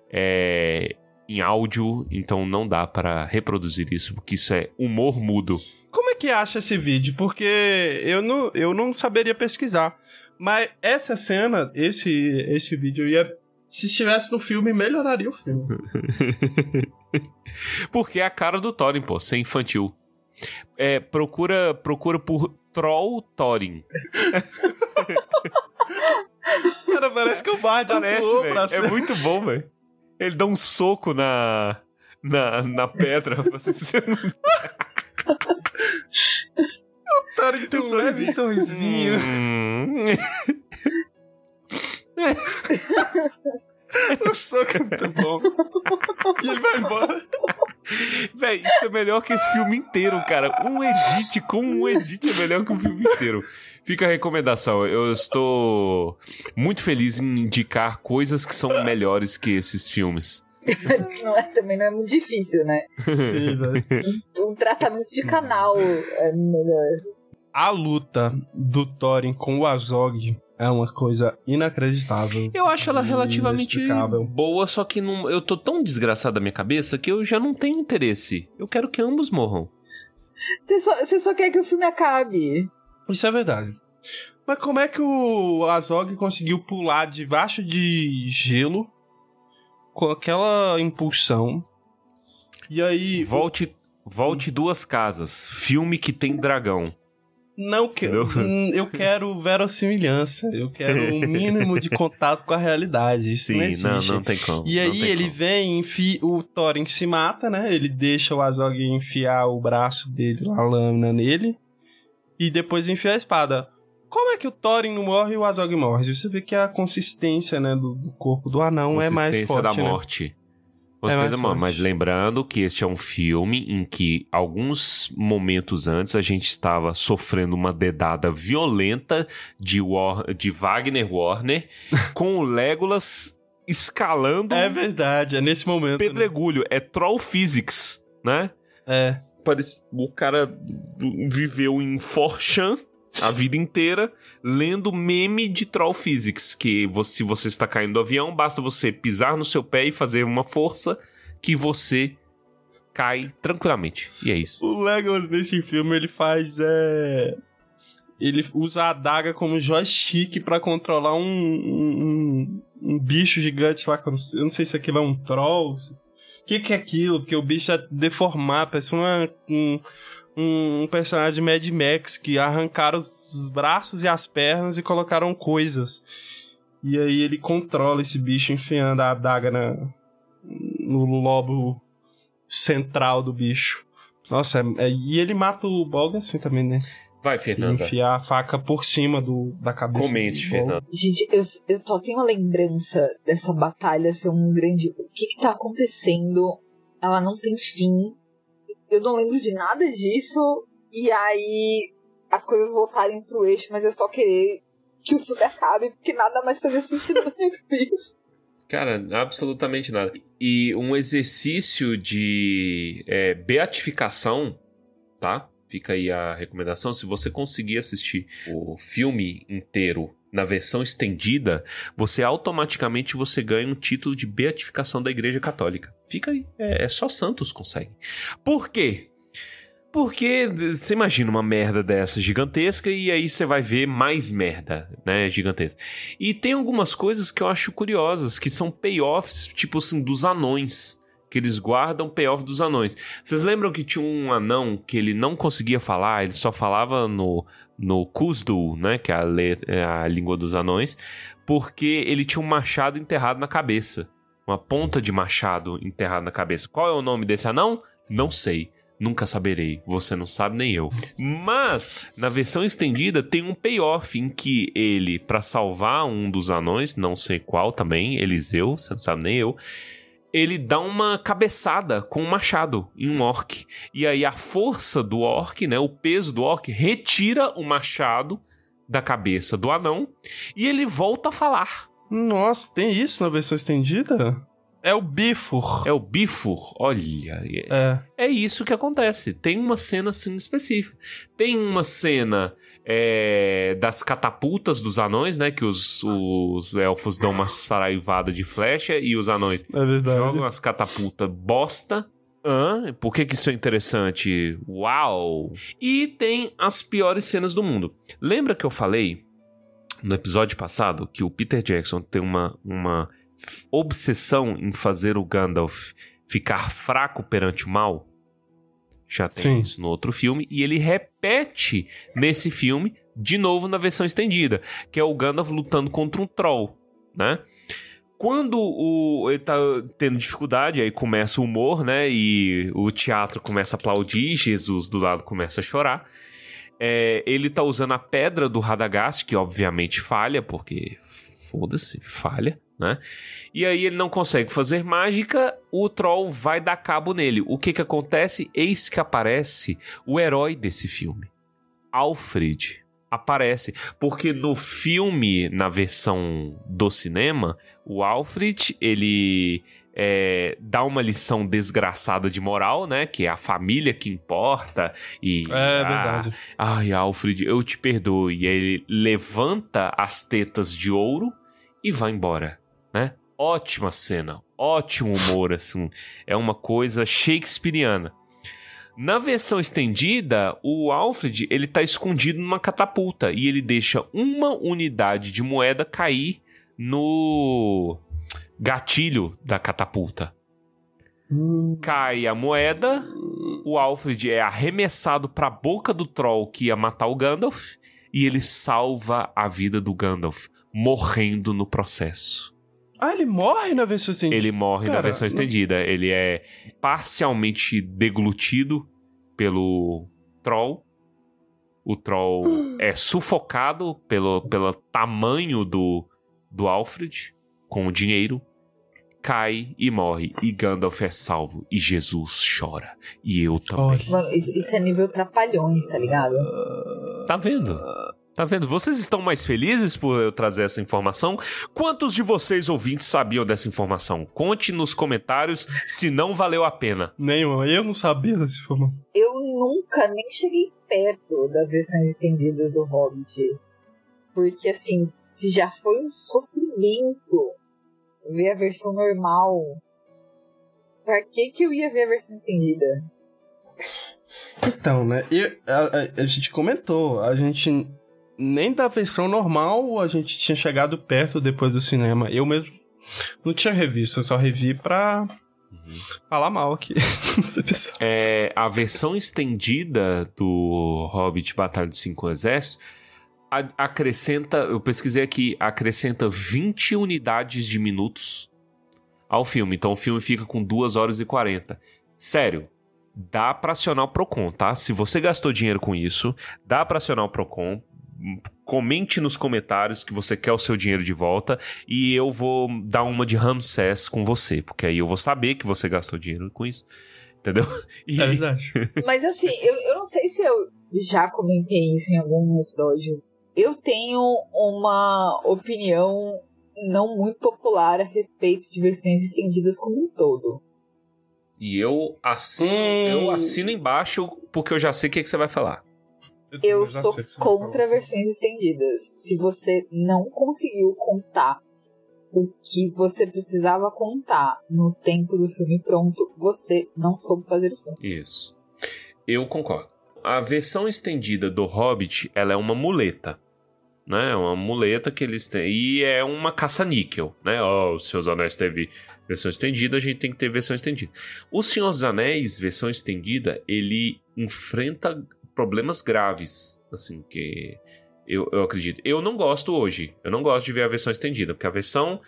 é, em áudio, então não dá para reproduzir isso, porque isso é humor mudo. Como é que acha esse vídeo? Porque eu não, eu não saberia pesquisar. Mas essa cena, esse, esse vídeo ia. Se estivesse no filme, melhoraria o filme. Porque é a cara do Thorin, pô, ser infantil. É, procura, procura por Troll Thorin. Cara, parece que o Bard Parece, atuou pra É muito bom, velho. Ele dá um soco na, na, na pedra. assim, você não- Thorin tem um leve sorrisinho. Hum. O soco é muito bom. E ele vai embora. Véi, isso é melhor que esse filme inteiro, cara. Um edit com um edit é melhor que o filme inteiro. Fica a recomendação. Eu estou muito feliz em indicar coisas que são melhores que esses filmes. Não é, também não é muito difícil, né? Sim. Um tratamento de canal é melhor. A luta do Thorin com o Azog é uma coisa inacreditável. Eu acho ela relativamente boa, só que não, eu tô tão desgraçado da minha cabeça que eu já não tenho interesse. Eu quero que ambos morram. Você só, você só quer que o filme acabe. Isso é verdade. Mas como é que o Azog conseguiu pular debaixo de gelo com aquela impulsão? E aí. Volte, volte duas casas. Filme que tem dragão. Não quero. Hum, Eu quero verossimilhança. Eu quero um mínimo de contato com a realidade. Isso não Sim, existe. não, não tem como. E não aí ele como. vem, enfia, o Thorin se mata, né? Ele deixa o Azog enfiar o braço dele, a lâmina nele. E depois enfia a espada. Como é que o Thorin não morre e o Azog morre? Você vê que a consistência, né, do, do corpo do anão é mais forte, da né? morte. Consistência mais da morte. Mas lembrando que este é um filme em que alguns momentos antes a gente estava sofrendo uma dedada violenta de, War- de Wagner Warner com o Legolas escalando É verdade, é nesse momento. né? pedregulho. É Troll Physics, né? É. Parece, o cara viveu em Forchan a vida inteira lendo meme de Troll Physics, que vo- se você está caindo do avião, basta você pisar no seu pé e fazer uma força que você cai tranquilamente. E é isso. O Legolas nesse filme ele faz é ele usa a adaga como joystick pra controlar um, um, um- bicho gigante lá. eu não sei se aquilo é um troll. Que, que é aquilo? Porque o bicho é deformado, parece uma, um, um personagem Mad Max que arrancaram os braços e as pernas e colocaram coisas. E aí ele controla esse bicho enfiando a adaga na, no lobo central do bicho. Nossa, é- é- e ele mata o Bolg assim também, né? Vai, Fernanda. enfia a faca por cima do, da cabeça. Comente. Fernanda. Gente, eu, eu só tenho uma lembrança dessa batalha ser um grande. O que que tá acontecendo? Ela não tem fim. Eu não lembro de nada disso. E aí as coisas voltarem pro eixo, mas eu só querer que o filme acabe, porque nada mais fazia sentido na minha cabeça. Cara, absolutamente nada. E um exercício de é, beatificação, tá? Fica aí a recomendação. Se você conseguir assistir o filme inteiro na versão estendida, você automaticamente você ganha um título de beatificação da Igreja Católica. Fica aí. É, é só santos conseguem. Por quê? Porque você imagina uma merda dessa gigantesca e aí você vai ver mais merda, né, gigantesca. E tem algumas coisas que eu acho curiosas, que são payoffs, tipo assim, dos anões. Que eles guardam payoff dos anões. Vocês lembram que tinha um anão que ele não conseguia falar, ele só falava no, no Kuzdu, né? Que é a, le- é a língua dos anões, porque ele tinha um machado enterrado na cabeça. Uma ponta de machado enterrado na cabeça. Qual é o nome desse anão? Não sei. Nunca saberei. Você não sabe nem eu. Mas, na versão estendida, tem um payoff em que ele, pra salvar um dos anões, não sei qual também, Eliseu, você não sabe nem eu, ele dá uma cabeçada com um machado em um orc. E aí a força do orc, né, o peso do orc, retira o machado da cabeça do anão e ele volta a falar. Nossa, tem isso na versão estendida? É o Bifur. É o Bifur, olha. é- É. É isso que acontece. Tem uma cena assim específica. Tem uma cena é, das catapultas dos anões, né? Que os, os elfos dão uma saraivada de flecha e os anões É jogam as catapultas bosta. Hã? Por que, que isso é interessante? Uau! E tem as piores cenas do mundo. Lembra que eu falei no episódio passado que o Peter Jackson tem uma, uma obsessão em fazer o Gandalf ficar fraco perante o mal? Já tem Sim. isso no outro filme. E ele repete nesse filme, de novo na versão estendida, que é o Gandalf lutando contra um troll, né? Quando o, ele tá tendo dificuldade, aí começa o humor, né? E o teatro começa a aplaudir, Jesus do lado começa a chorar. É, ele tá usando a pedra do Radagast, que obviamente falha, porque foda-se, falha, né? E aí ele não consegue fazer mágica, o troll vai dar cabo nele. O que que acontece? Eis que aparece o herói desse filme, Alfred. Aparece, porque no filme, na versão do cinema, o Alfred, ele é, dá uma lição desgraçada de moral, né? Que é a família que importa. E, É ah, verdade. Ai, Alfred, eu te perdoo. E aí ele levanta as tetas de ouro e vai embora, né? Ótima cena, ótimo humor, assim. É uma coisa shakespeariana. Na versão estendida, o Alfred ele tá escondido numa catapulta e ele deixa uma unidade de moeda cair no gatilho da catapulta. Cai a moeda, o Alfred é arremessado para a boca do troll que ia matar o Gandalf e ele salva a vida do Gandalf, morrendo no processo. Ah, ele morre na versão assim. Ele morre na Cara, versão não- estendida. Ele é parcialmente deglutido pelo troll. O troll é sufocado pelo, pelo tamanho do, do Alfred com o dinheiro. Cai e morre. E Gandalf é salvo. E Jesus chora. E eu também. Mano, isso, isso é nível trapalhões, tá ligado? Tá vendo? Tá vendo? Vocês estão mais felizes por eu trazer essa informação? Quantos de vocês ouvintes sabiam dessa informação? Conte nos comentários se não valeu a pena. Nenhum. Eu não sabia dessa informação. Eu nunca nem cheguei perto das versões estendidas do Hobbit. Porque, assim, se já foi um sofrimento ver a versão normal, pra que que eu ia ver a versão estendida? Então, né? E a, a- a gente comentou, a gente nem da versão normal a gente tinha chegado perto depois do cinema. Eu mesmo não tinha revisto, eu só revi pra falar mal aqui. É, a versão estendida do Hobbit Batalha dos Cinco Exércitos acrescenta, eu pesquisei aqui, acrescenta 20 unidades de minutos ao filme. Então o filme fica com 2 horas e 40. Sério, dá pra acionar o Procon, tá? Se você gastou dinheiro com isso, dá pra acionar o Procon. Comente nos comentários que você quer o seu dinheiro de volta e eu vou dar uma de Ramsés com você, porque aí eu vou saber que você gastou dinheiro com isso. Entendeu? E- É verdade. Mas assim, eu, eu não sei se eu já comentei isso em algum episódio. Eu tenho uma opinião não muito popular a respeito de versões estendidas como um todo. E eu assino, Hum. eu assino embaixo porque eu já sei o que, que você vai falar. Eu sou vai contra versões estendidas. Se você não conseguiu contar o que você precisava contar no tempo do filme pronto, você não soube fazer o filme. Isso. Eu concordo. A versão estendida do Hobbit, ela é uma muleta. Né? É uma muleta que eles têm. E é uma caça-níquel, né? Ó, o Senhor dos Anéis teve versão estendida, a gente tem que ter versão estendida. O Senhor dos Anéis, versão estendida, ele enfrenta problemas graves, assim, que eu, eu acredito. Eu não gosto hoje. Eu não gosto de ver a versão estendida, porque a versão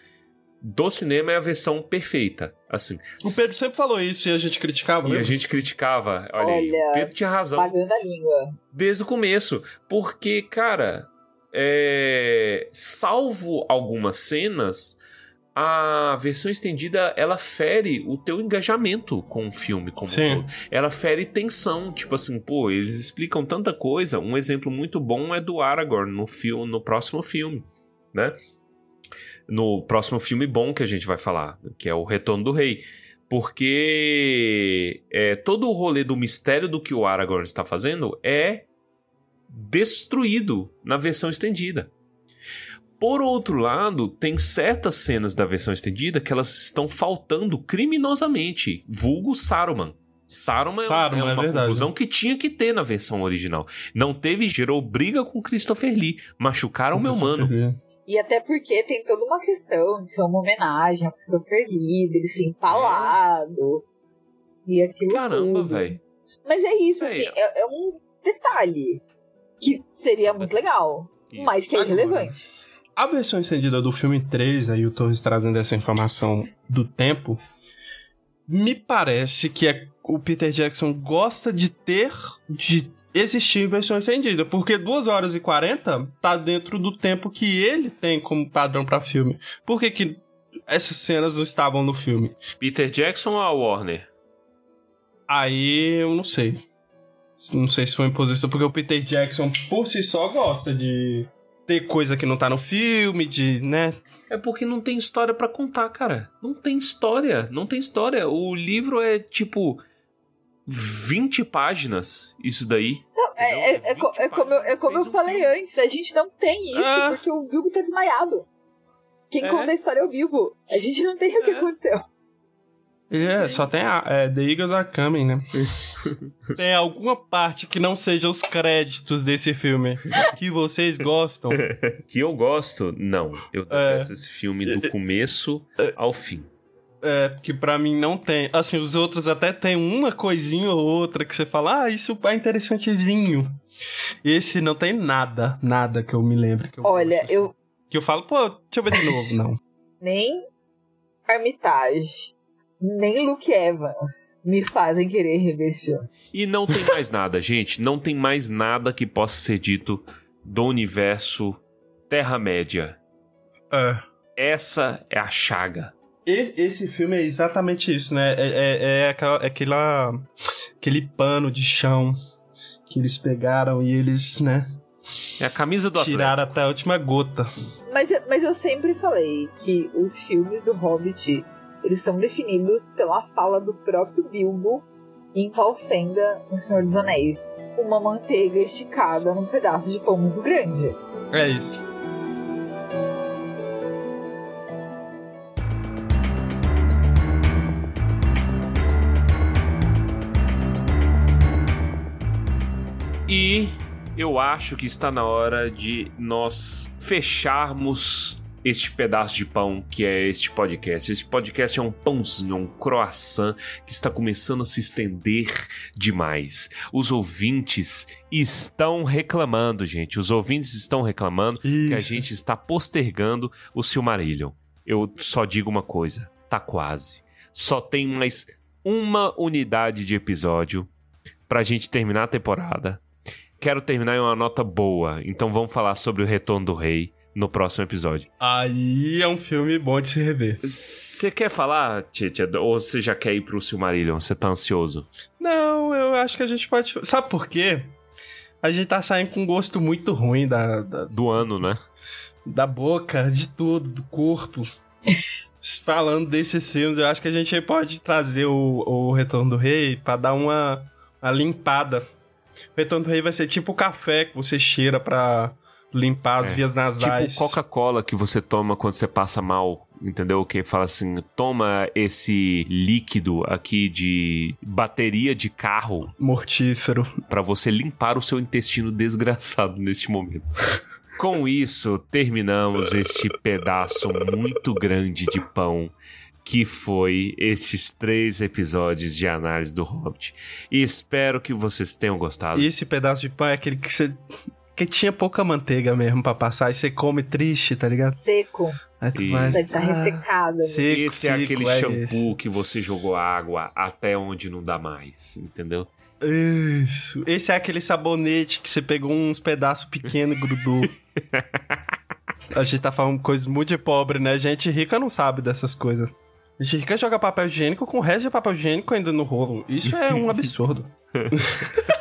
do cinema é a versão perfeita, assim. O Pedro sempre falou isso e a gente criticava, E a gente criticava. Olha, aí, Olha, o Pedro tinha razão Pagando a língua. desde o começo. Porque, cara, é, salvo algumas cenas, a versão estendida ela fere o teu engajamento com o filme como um Sim. todo. Ela fere tensão, tipo assim, pô, eles explicam tanta coisa. Um exemplo muito bom é do Aragorn no filme, no próximo filme, né? No próximo filme bom que a gente vai falar, que é o Retorno do Rei. Porque é, todo o rolê do mistério do que o Aragorn está fazendo é destruído na versão estendida. Por outro lado, tem certas cenas da versão estendida que elas estão faltando criminosamente, vulgo Saruman. Saruman, é- Saruman, é é uma verdade. conclusão que tinha que ter na versão original. Não teve, gerou briga com Christopher Lee. Machucaram o meu mano. E até porque tem toda uma questão de ser uma homenagem ao Christopher Lee, dele ser empalado. E aquilo Caramba, velho. Mas é isso, assim, é, é um detalhe que seria muito legal, Isso. mas que é irrelevante. A versão estendida do filme 3, aí o Torres trazendo essa informação do tempo, me parece que é, o Peter Jackson gosta de ter, de existir versão estendida, porque 2 horas e 40 tá dentro do tempo que ele tem como padrão pra filme. Por que que essas cenas não estavam no filme? Peter Jackson ou a Warner? Aí eu não sei. Não sei se foi imposição, porque o Peter Jackson por si só gosta de ter coisa que não tá no filme, de, né, É porque não tem história pra contar, cara. Não tem história. Não tem história. O livro é tipo. 20 páginas, isso daí. Não, é, é, é, co- é como, eu- é como eu falei antes, a gente não tem isso Ah. porque o Bilbo tá desmaiado. Quem É. conta a história é o Bilbo. A gente não tem o que É. aconteceu. É, só tem a é, The Eagles Are Coming, né? tem alguma parte que não seja os créditos desse filme que vocês gostam? Que eu gosto? Não. Eu detesto esse filme do começo ao fim. É, que pra mim não tem. Assim, os outros até tem uma coisinha ou outra que você fala, ah, isso é interessantezinho. Esse não tem nada, nada que eu me lembre. Que eu Olha, gosto, eu assim. Que eu falo, pô, deixa eu ver de novo. Não. nem Armitage, nem Luke Evans me fazem querer rever esse filme. E não tem mais nada, gente. Não tem mais nada que possa ser dito do universo Terra-média. É. Essa é a chaga. E- Esse filme é exatamente isso, né? É, é, é aquela, é aquela- aquele pano de chão que eles pegaram e eles, né, É a camisa do tiraram Atlético. até a última gota. Mas, eu- mas eu sempre falei que os filmes do Hobbit, eles são definidos pela fala do próprio Bilbo em Valfenda, no Senhor dos Anéis. Uma manteiga esticada num pedaço de pão muito grande. É isso. E eu acho que está na hora de nós fecharmos este pedaço de pão que é este podcast. Este podcast é um pãozinho, um croissant que está começando a se estender demais. Os ouvintes estão reclamando, gente. Os ouvintes estão reclamando que a Isso. gente está postergando o Silmarillion. Eu só digo uma coisa: tá quase. Só tem mais uma unidade de episódio pra gente terminar a temporada. Quero terminar em uma nota boa, então vamos falar sobre o Retorno do Rei no próximo episódio. Aí é um filme bom de se rever. Você quer falar, Tietchan, ou você já quer ir pro Silmarillion? Você tá ansioso? Não, eu acho que a gente pode. Sabe por quê? A gente tá saindo com um gosto muito ruim da, da, Do ano, né? da boca, de tudo, do corpo. Falando desses filmes, eu acho que a gente pode trazer o, o Retorno do Rei pra dar uma, uma limpada. O Retorno do Rei vai ser tipo o café que você cheira pra limpar as É, vias nasais. Tipo Coca-Cola que você toma quando você passa mal, entendeu? Que fala assim, toma esse líquido aqui de bateria de carro Mortífero. pra você limpar o seu intestino desgraçado neste momento. Com isso, terminamos este pedaço muito grande de pão que foi estes três episódios de análise do Hobbit. E espero que vocês tenham gostado. E esse pedaço de pão é aquele que você. Que tinha pouca manteiga mesmo pra passar. E você come triste, tá ligado? Seco, Aí tu Isso. vai. deve estar Ah, seco, esse é seco, aquele é shampoo esse. que você jogou água até onde não dá mais, entendeu? Isso. Esse é aquele sabonete que você pegou uns pedaços pequenos e grudou. A gente tá falando coisas muito de pobre, né? Gente rica não sabe dessas coisas. Gente rica joga papel higiênico com o resto de papel higiênico ainda no rolo. Isso é um absurdo.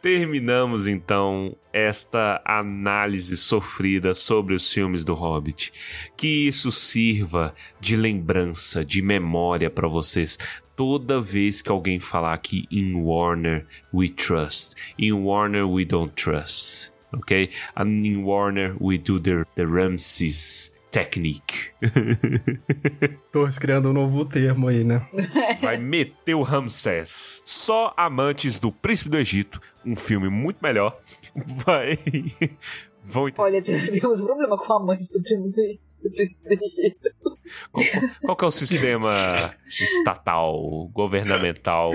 Terminamos então esta análise sofrida sobre os filmes do Hobbit. Que isso sirva de lembrança, de memória para vocês. Toda vez que alguém falar que in Warner we trust, in Warner we don't trust, ok? And in Warner we do the, the Ramses technique. Tô criando um novo termo aí, né? Vai meter o Ramsés. Só amantes do Príncipe do Egito, um filme muito melhor, vai vão entender. Olha, temos um problema com a mãe do príncipe do Egito. Qual, qual que é o sistema estatal, governamental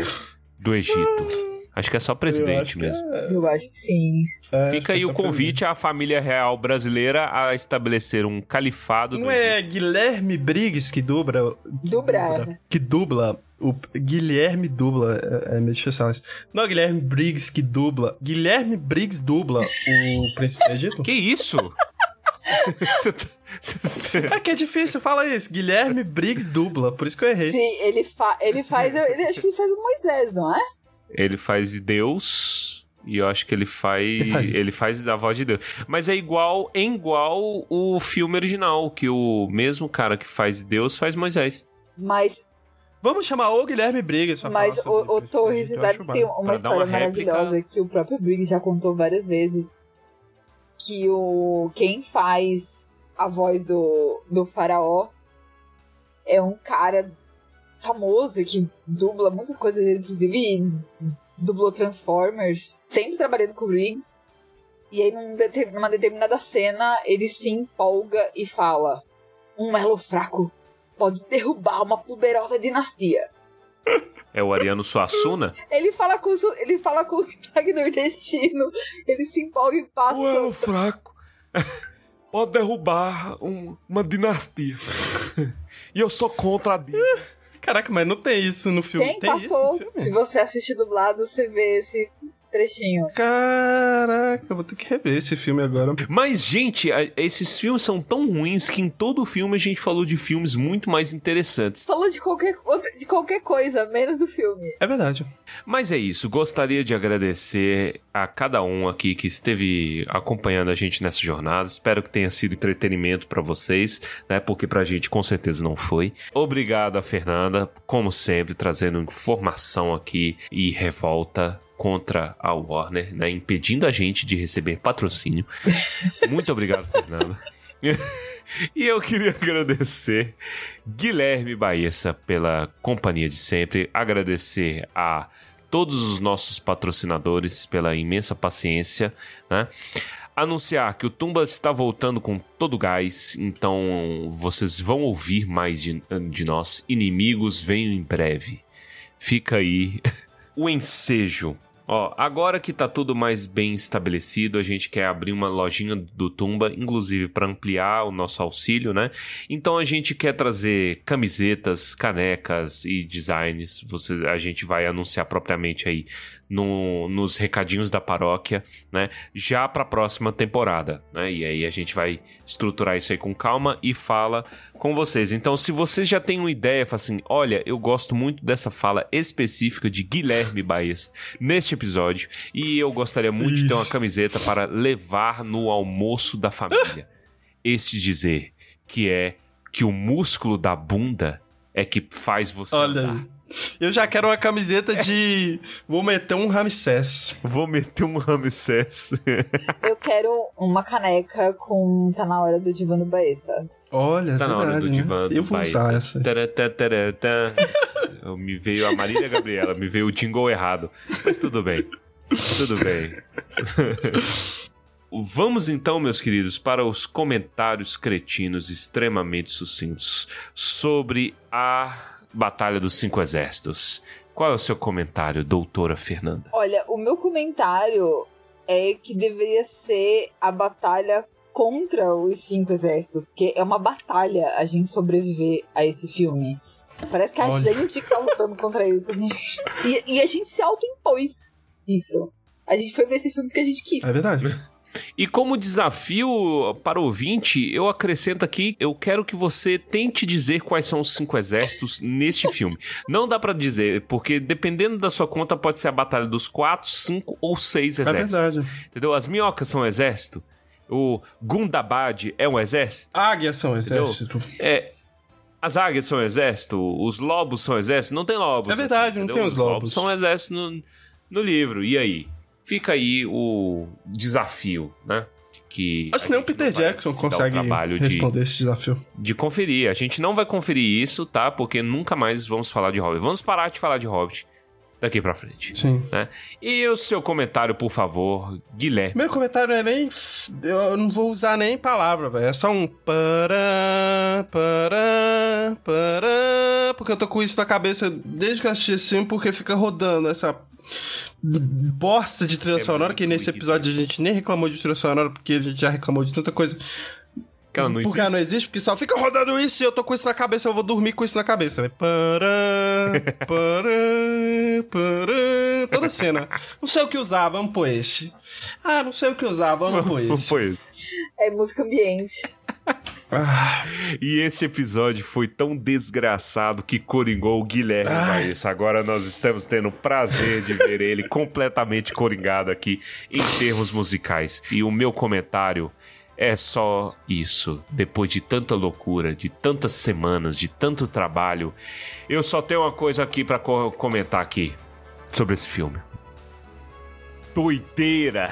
do Egito? Acho que é só presidente mesmo. Eu acho que sim. Fica aí o convite à família real brasileira a estabelecer um califado Não no é Egito. Guilherme Briggs que dubla. que Dubra. Que dubla. O Guilherme dubla. É, é meio difícil falar isso. Não é Guilherme Briggs que dubla. Guilherme Briggs dubla o Príncipe do Egito? Que isso? Tá- tá- É que é difícil, fala isso. Guilherme Briggs dubla, por isso que eu errei. Sim, ele, fa ele faz. Ele, acho que ele faz o Moisés, não é? Ele faz Deus. E eu acho que ele faz. Ele faz a voz de Deus. Mas é igual, é igual o filme original, que o mesmo cara que faz Deus faz Moisés. Mas, Vamos chamar o Guilherme Briggs pra mas falar sobre o, o Torres, que tem uma Pra história uma réplica. maravilhosa que o próprio Briggs já contou várias vezes. Que o quem faz a voz do, do faraó é um cara famoso que dubla muitas coisas, inclusive dublou Transformers, sempre trabalhando com o Briggs. E aí, num deter- numa determinada cena, ele se empolga e fala: Um elo fraco pode derrubar uma poderosa dinastia. É o Ariano Suassuna? Ele fala com, ele fala com o sotaque nordestino. Ele se empolga e passa. fraco pode derrubar uma dinastia. e eu sou contra a Disney. Caraca, mas não tem isso no filme. Quem tem passou? isso no Se filme? você assistir dublado, você vê esse trechinho. Caraca, eu vou ter que rever esse filme agora. Mas, gente, a- esses filmes são tão ruins que em todo filme a gente falou de filmes muito mais interessantes. Falou de qualquer, de qualquer coisa, menos do filme. É verdade. Mas é isso, gostaria de agradecer a cada um aqui que esteve acompanhando a gente nessa jornada. Espero que tenha sido entretenimento pra vocês, né? Porque pra gente com certeza não foi. Obrigado a Fernanda, como sempre, trazendo informação aqui e revolta contra a Warner, né? Impedindo a gente de receber patrocínio. Muito obrigado, Fernanda. E eu queria agradecer Guilherme Baessa pela companhia de sempre, agradecer a todos os nossos patrocinadores pela imensa paciência, né? Anunciar que o Tumba está voltando com todo gás, então vocês vão ouvir mais de, de nós. Inimigos venham em breve. Fica aí o ensejo. Ó, agora que tá tudo mais bem estabelecido, a gente quer abrir uma lojinha do Tumba, inclusive para ampliar o nosso auxílio, né? Então a gente quer trazer camisetas, canecas e designs. Você, a gente vai anunciar propriamente aí no- nos recadinhos da paróquia, né? Já para a próxima temporada, né? E aí a gente vai estruturar isso aí com calma e fala com vocês. Então, se você já tem uma ideia, fala assim: olha, eu gosto muito dessa fala específica de Guilherme Baez neste episódio e eu gostaria muito de ter uma camiseta para levar no almoço da família. Este dizer que é que o músculo da bunda é que faz você Olha andar. Eu já quero uma camiseta de. Vou meter um Ramsés. Vou meter um Ramsés. Eu quero uma caneca com Tá na hora do Divano Baessa. Olha, Tá é na hora verdade, do né? divã do Eu vou país. usar essa. Tará. Eu- Me veio a Marília Gabriela, me veio o jingle errado. Mas tudo bem. Tudo bem. Vamos então, meus queridos, para os comentários cretinos extremamente sucintos sobre a Batalha dos Cinco Exércitos. Qual é o seu comentário, doutora Fernanda? Olha, o meu comentário é que deveria ser a batalha contra os cinco exércitos, porque é uma batalha a gente sobreviver a esse filme. Parece que a Olha. gente tá lutando contra eles. a gente- E, e a gente se autoimpôs isso. A gente foi ver esse filme porque a gente quis. É verdade. E como desafio para o ouvinte, eu acrescento aqui, eu quero que você tente dizer quais são os cinco exércitos neste filme. Não dá pra dizer, porque dependendo da sua conta pode ser a batalha dos quatro, cinco ou seis É exércitos. verdade. Entendeu? As minhocas são exército. O Gundabad é um exército. Águias são exército. É, as águias são exército. Os lobos são exército. Não tem lobos. É verdade, não entendeu? tem os lobos. lobos. são exército no, no livro. E aí? Fica aí o desafio, né? Que Acho que nem o Peter Jackson consegue trabalho de, responder esse desafio. de conferir. A gente não vai conferir isso, tá? Porque nunca mais vamos falar de Hobbit. Vamos parar de falar de Hobbit daqui pra frente. Sim. E o seu comentário, por favor, Guilherme. Meu comentário é nem. Eu não vou usar nem palavra, velho. É só um. Pará, pará, pará. Porque eu tô com isso na cabeça desde que eu assisti esse filme, porque fica rodando essa bosta de trilha É sonora, que nesse episódio a gente nem reclamou de trilha sonora, porque a gente já reclamou de tanta coisa. Que ela não porque ela não existe. existe, porque só fica rodando isso e eu tô com isso na cabeça, eu vou dormir com isso na cabeça, velho. Pará, pará, pará. Toda cena. Não sei o que usar, vamos pôr esse. Ah, não sei o que usar, vamos pôr esse. É música ambiente. E esse episódio foi tão desgraçado que coringou o Guilherme Baez. Agora nós estamos tendo o prazer de ver ele completamente coringado aqui em termos musicais. E o meu comentário é só isso. Depois de tanta loucura, de tantas semanas, de tanto trabalho, eu só tenho uma coisa aqui pra co- comentar aqui sobre esse filme. Doideira!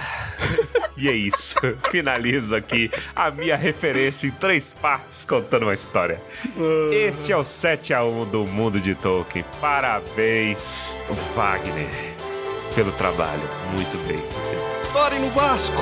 E é isso. Finalizo aqui a minha referência em três partes contando uma história. Este é o 7 a 1 do mundo de Tolkien. Parabéns, Wagner, pelo trabalho. Muito bem, Cecília. Torem no Vasco!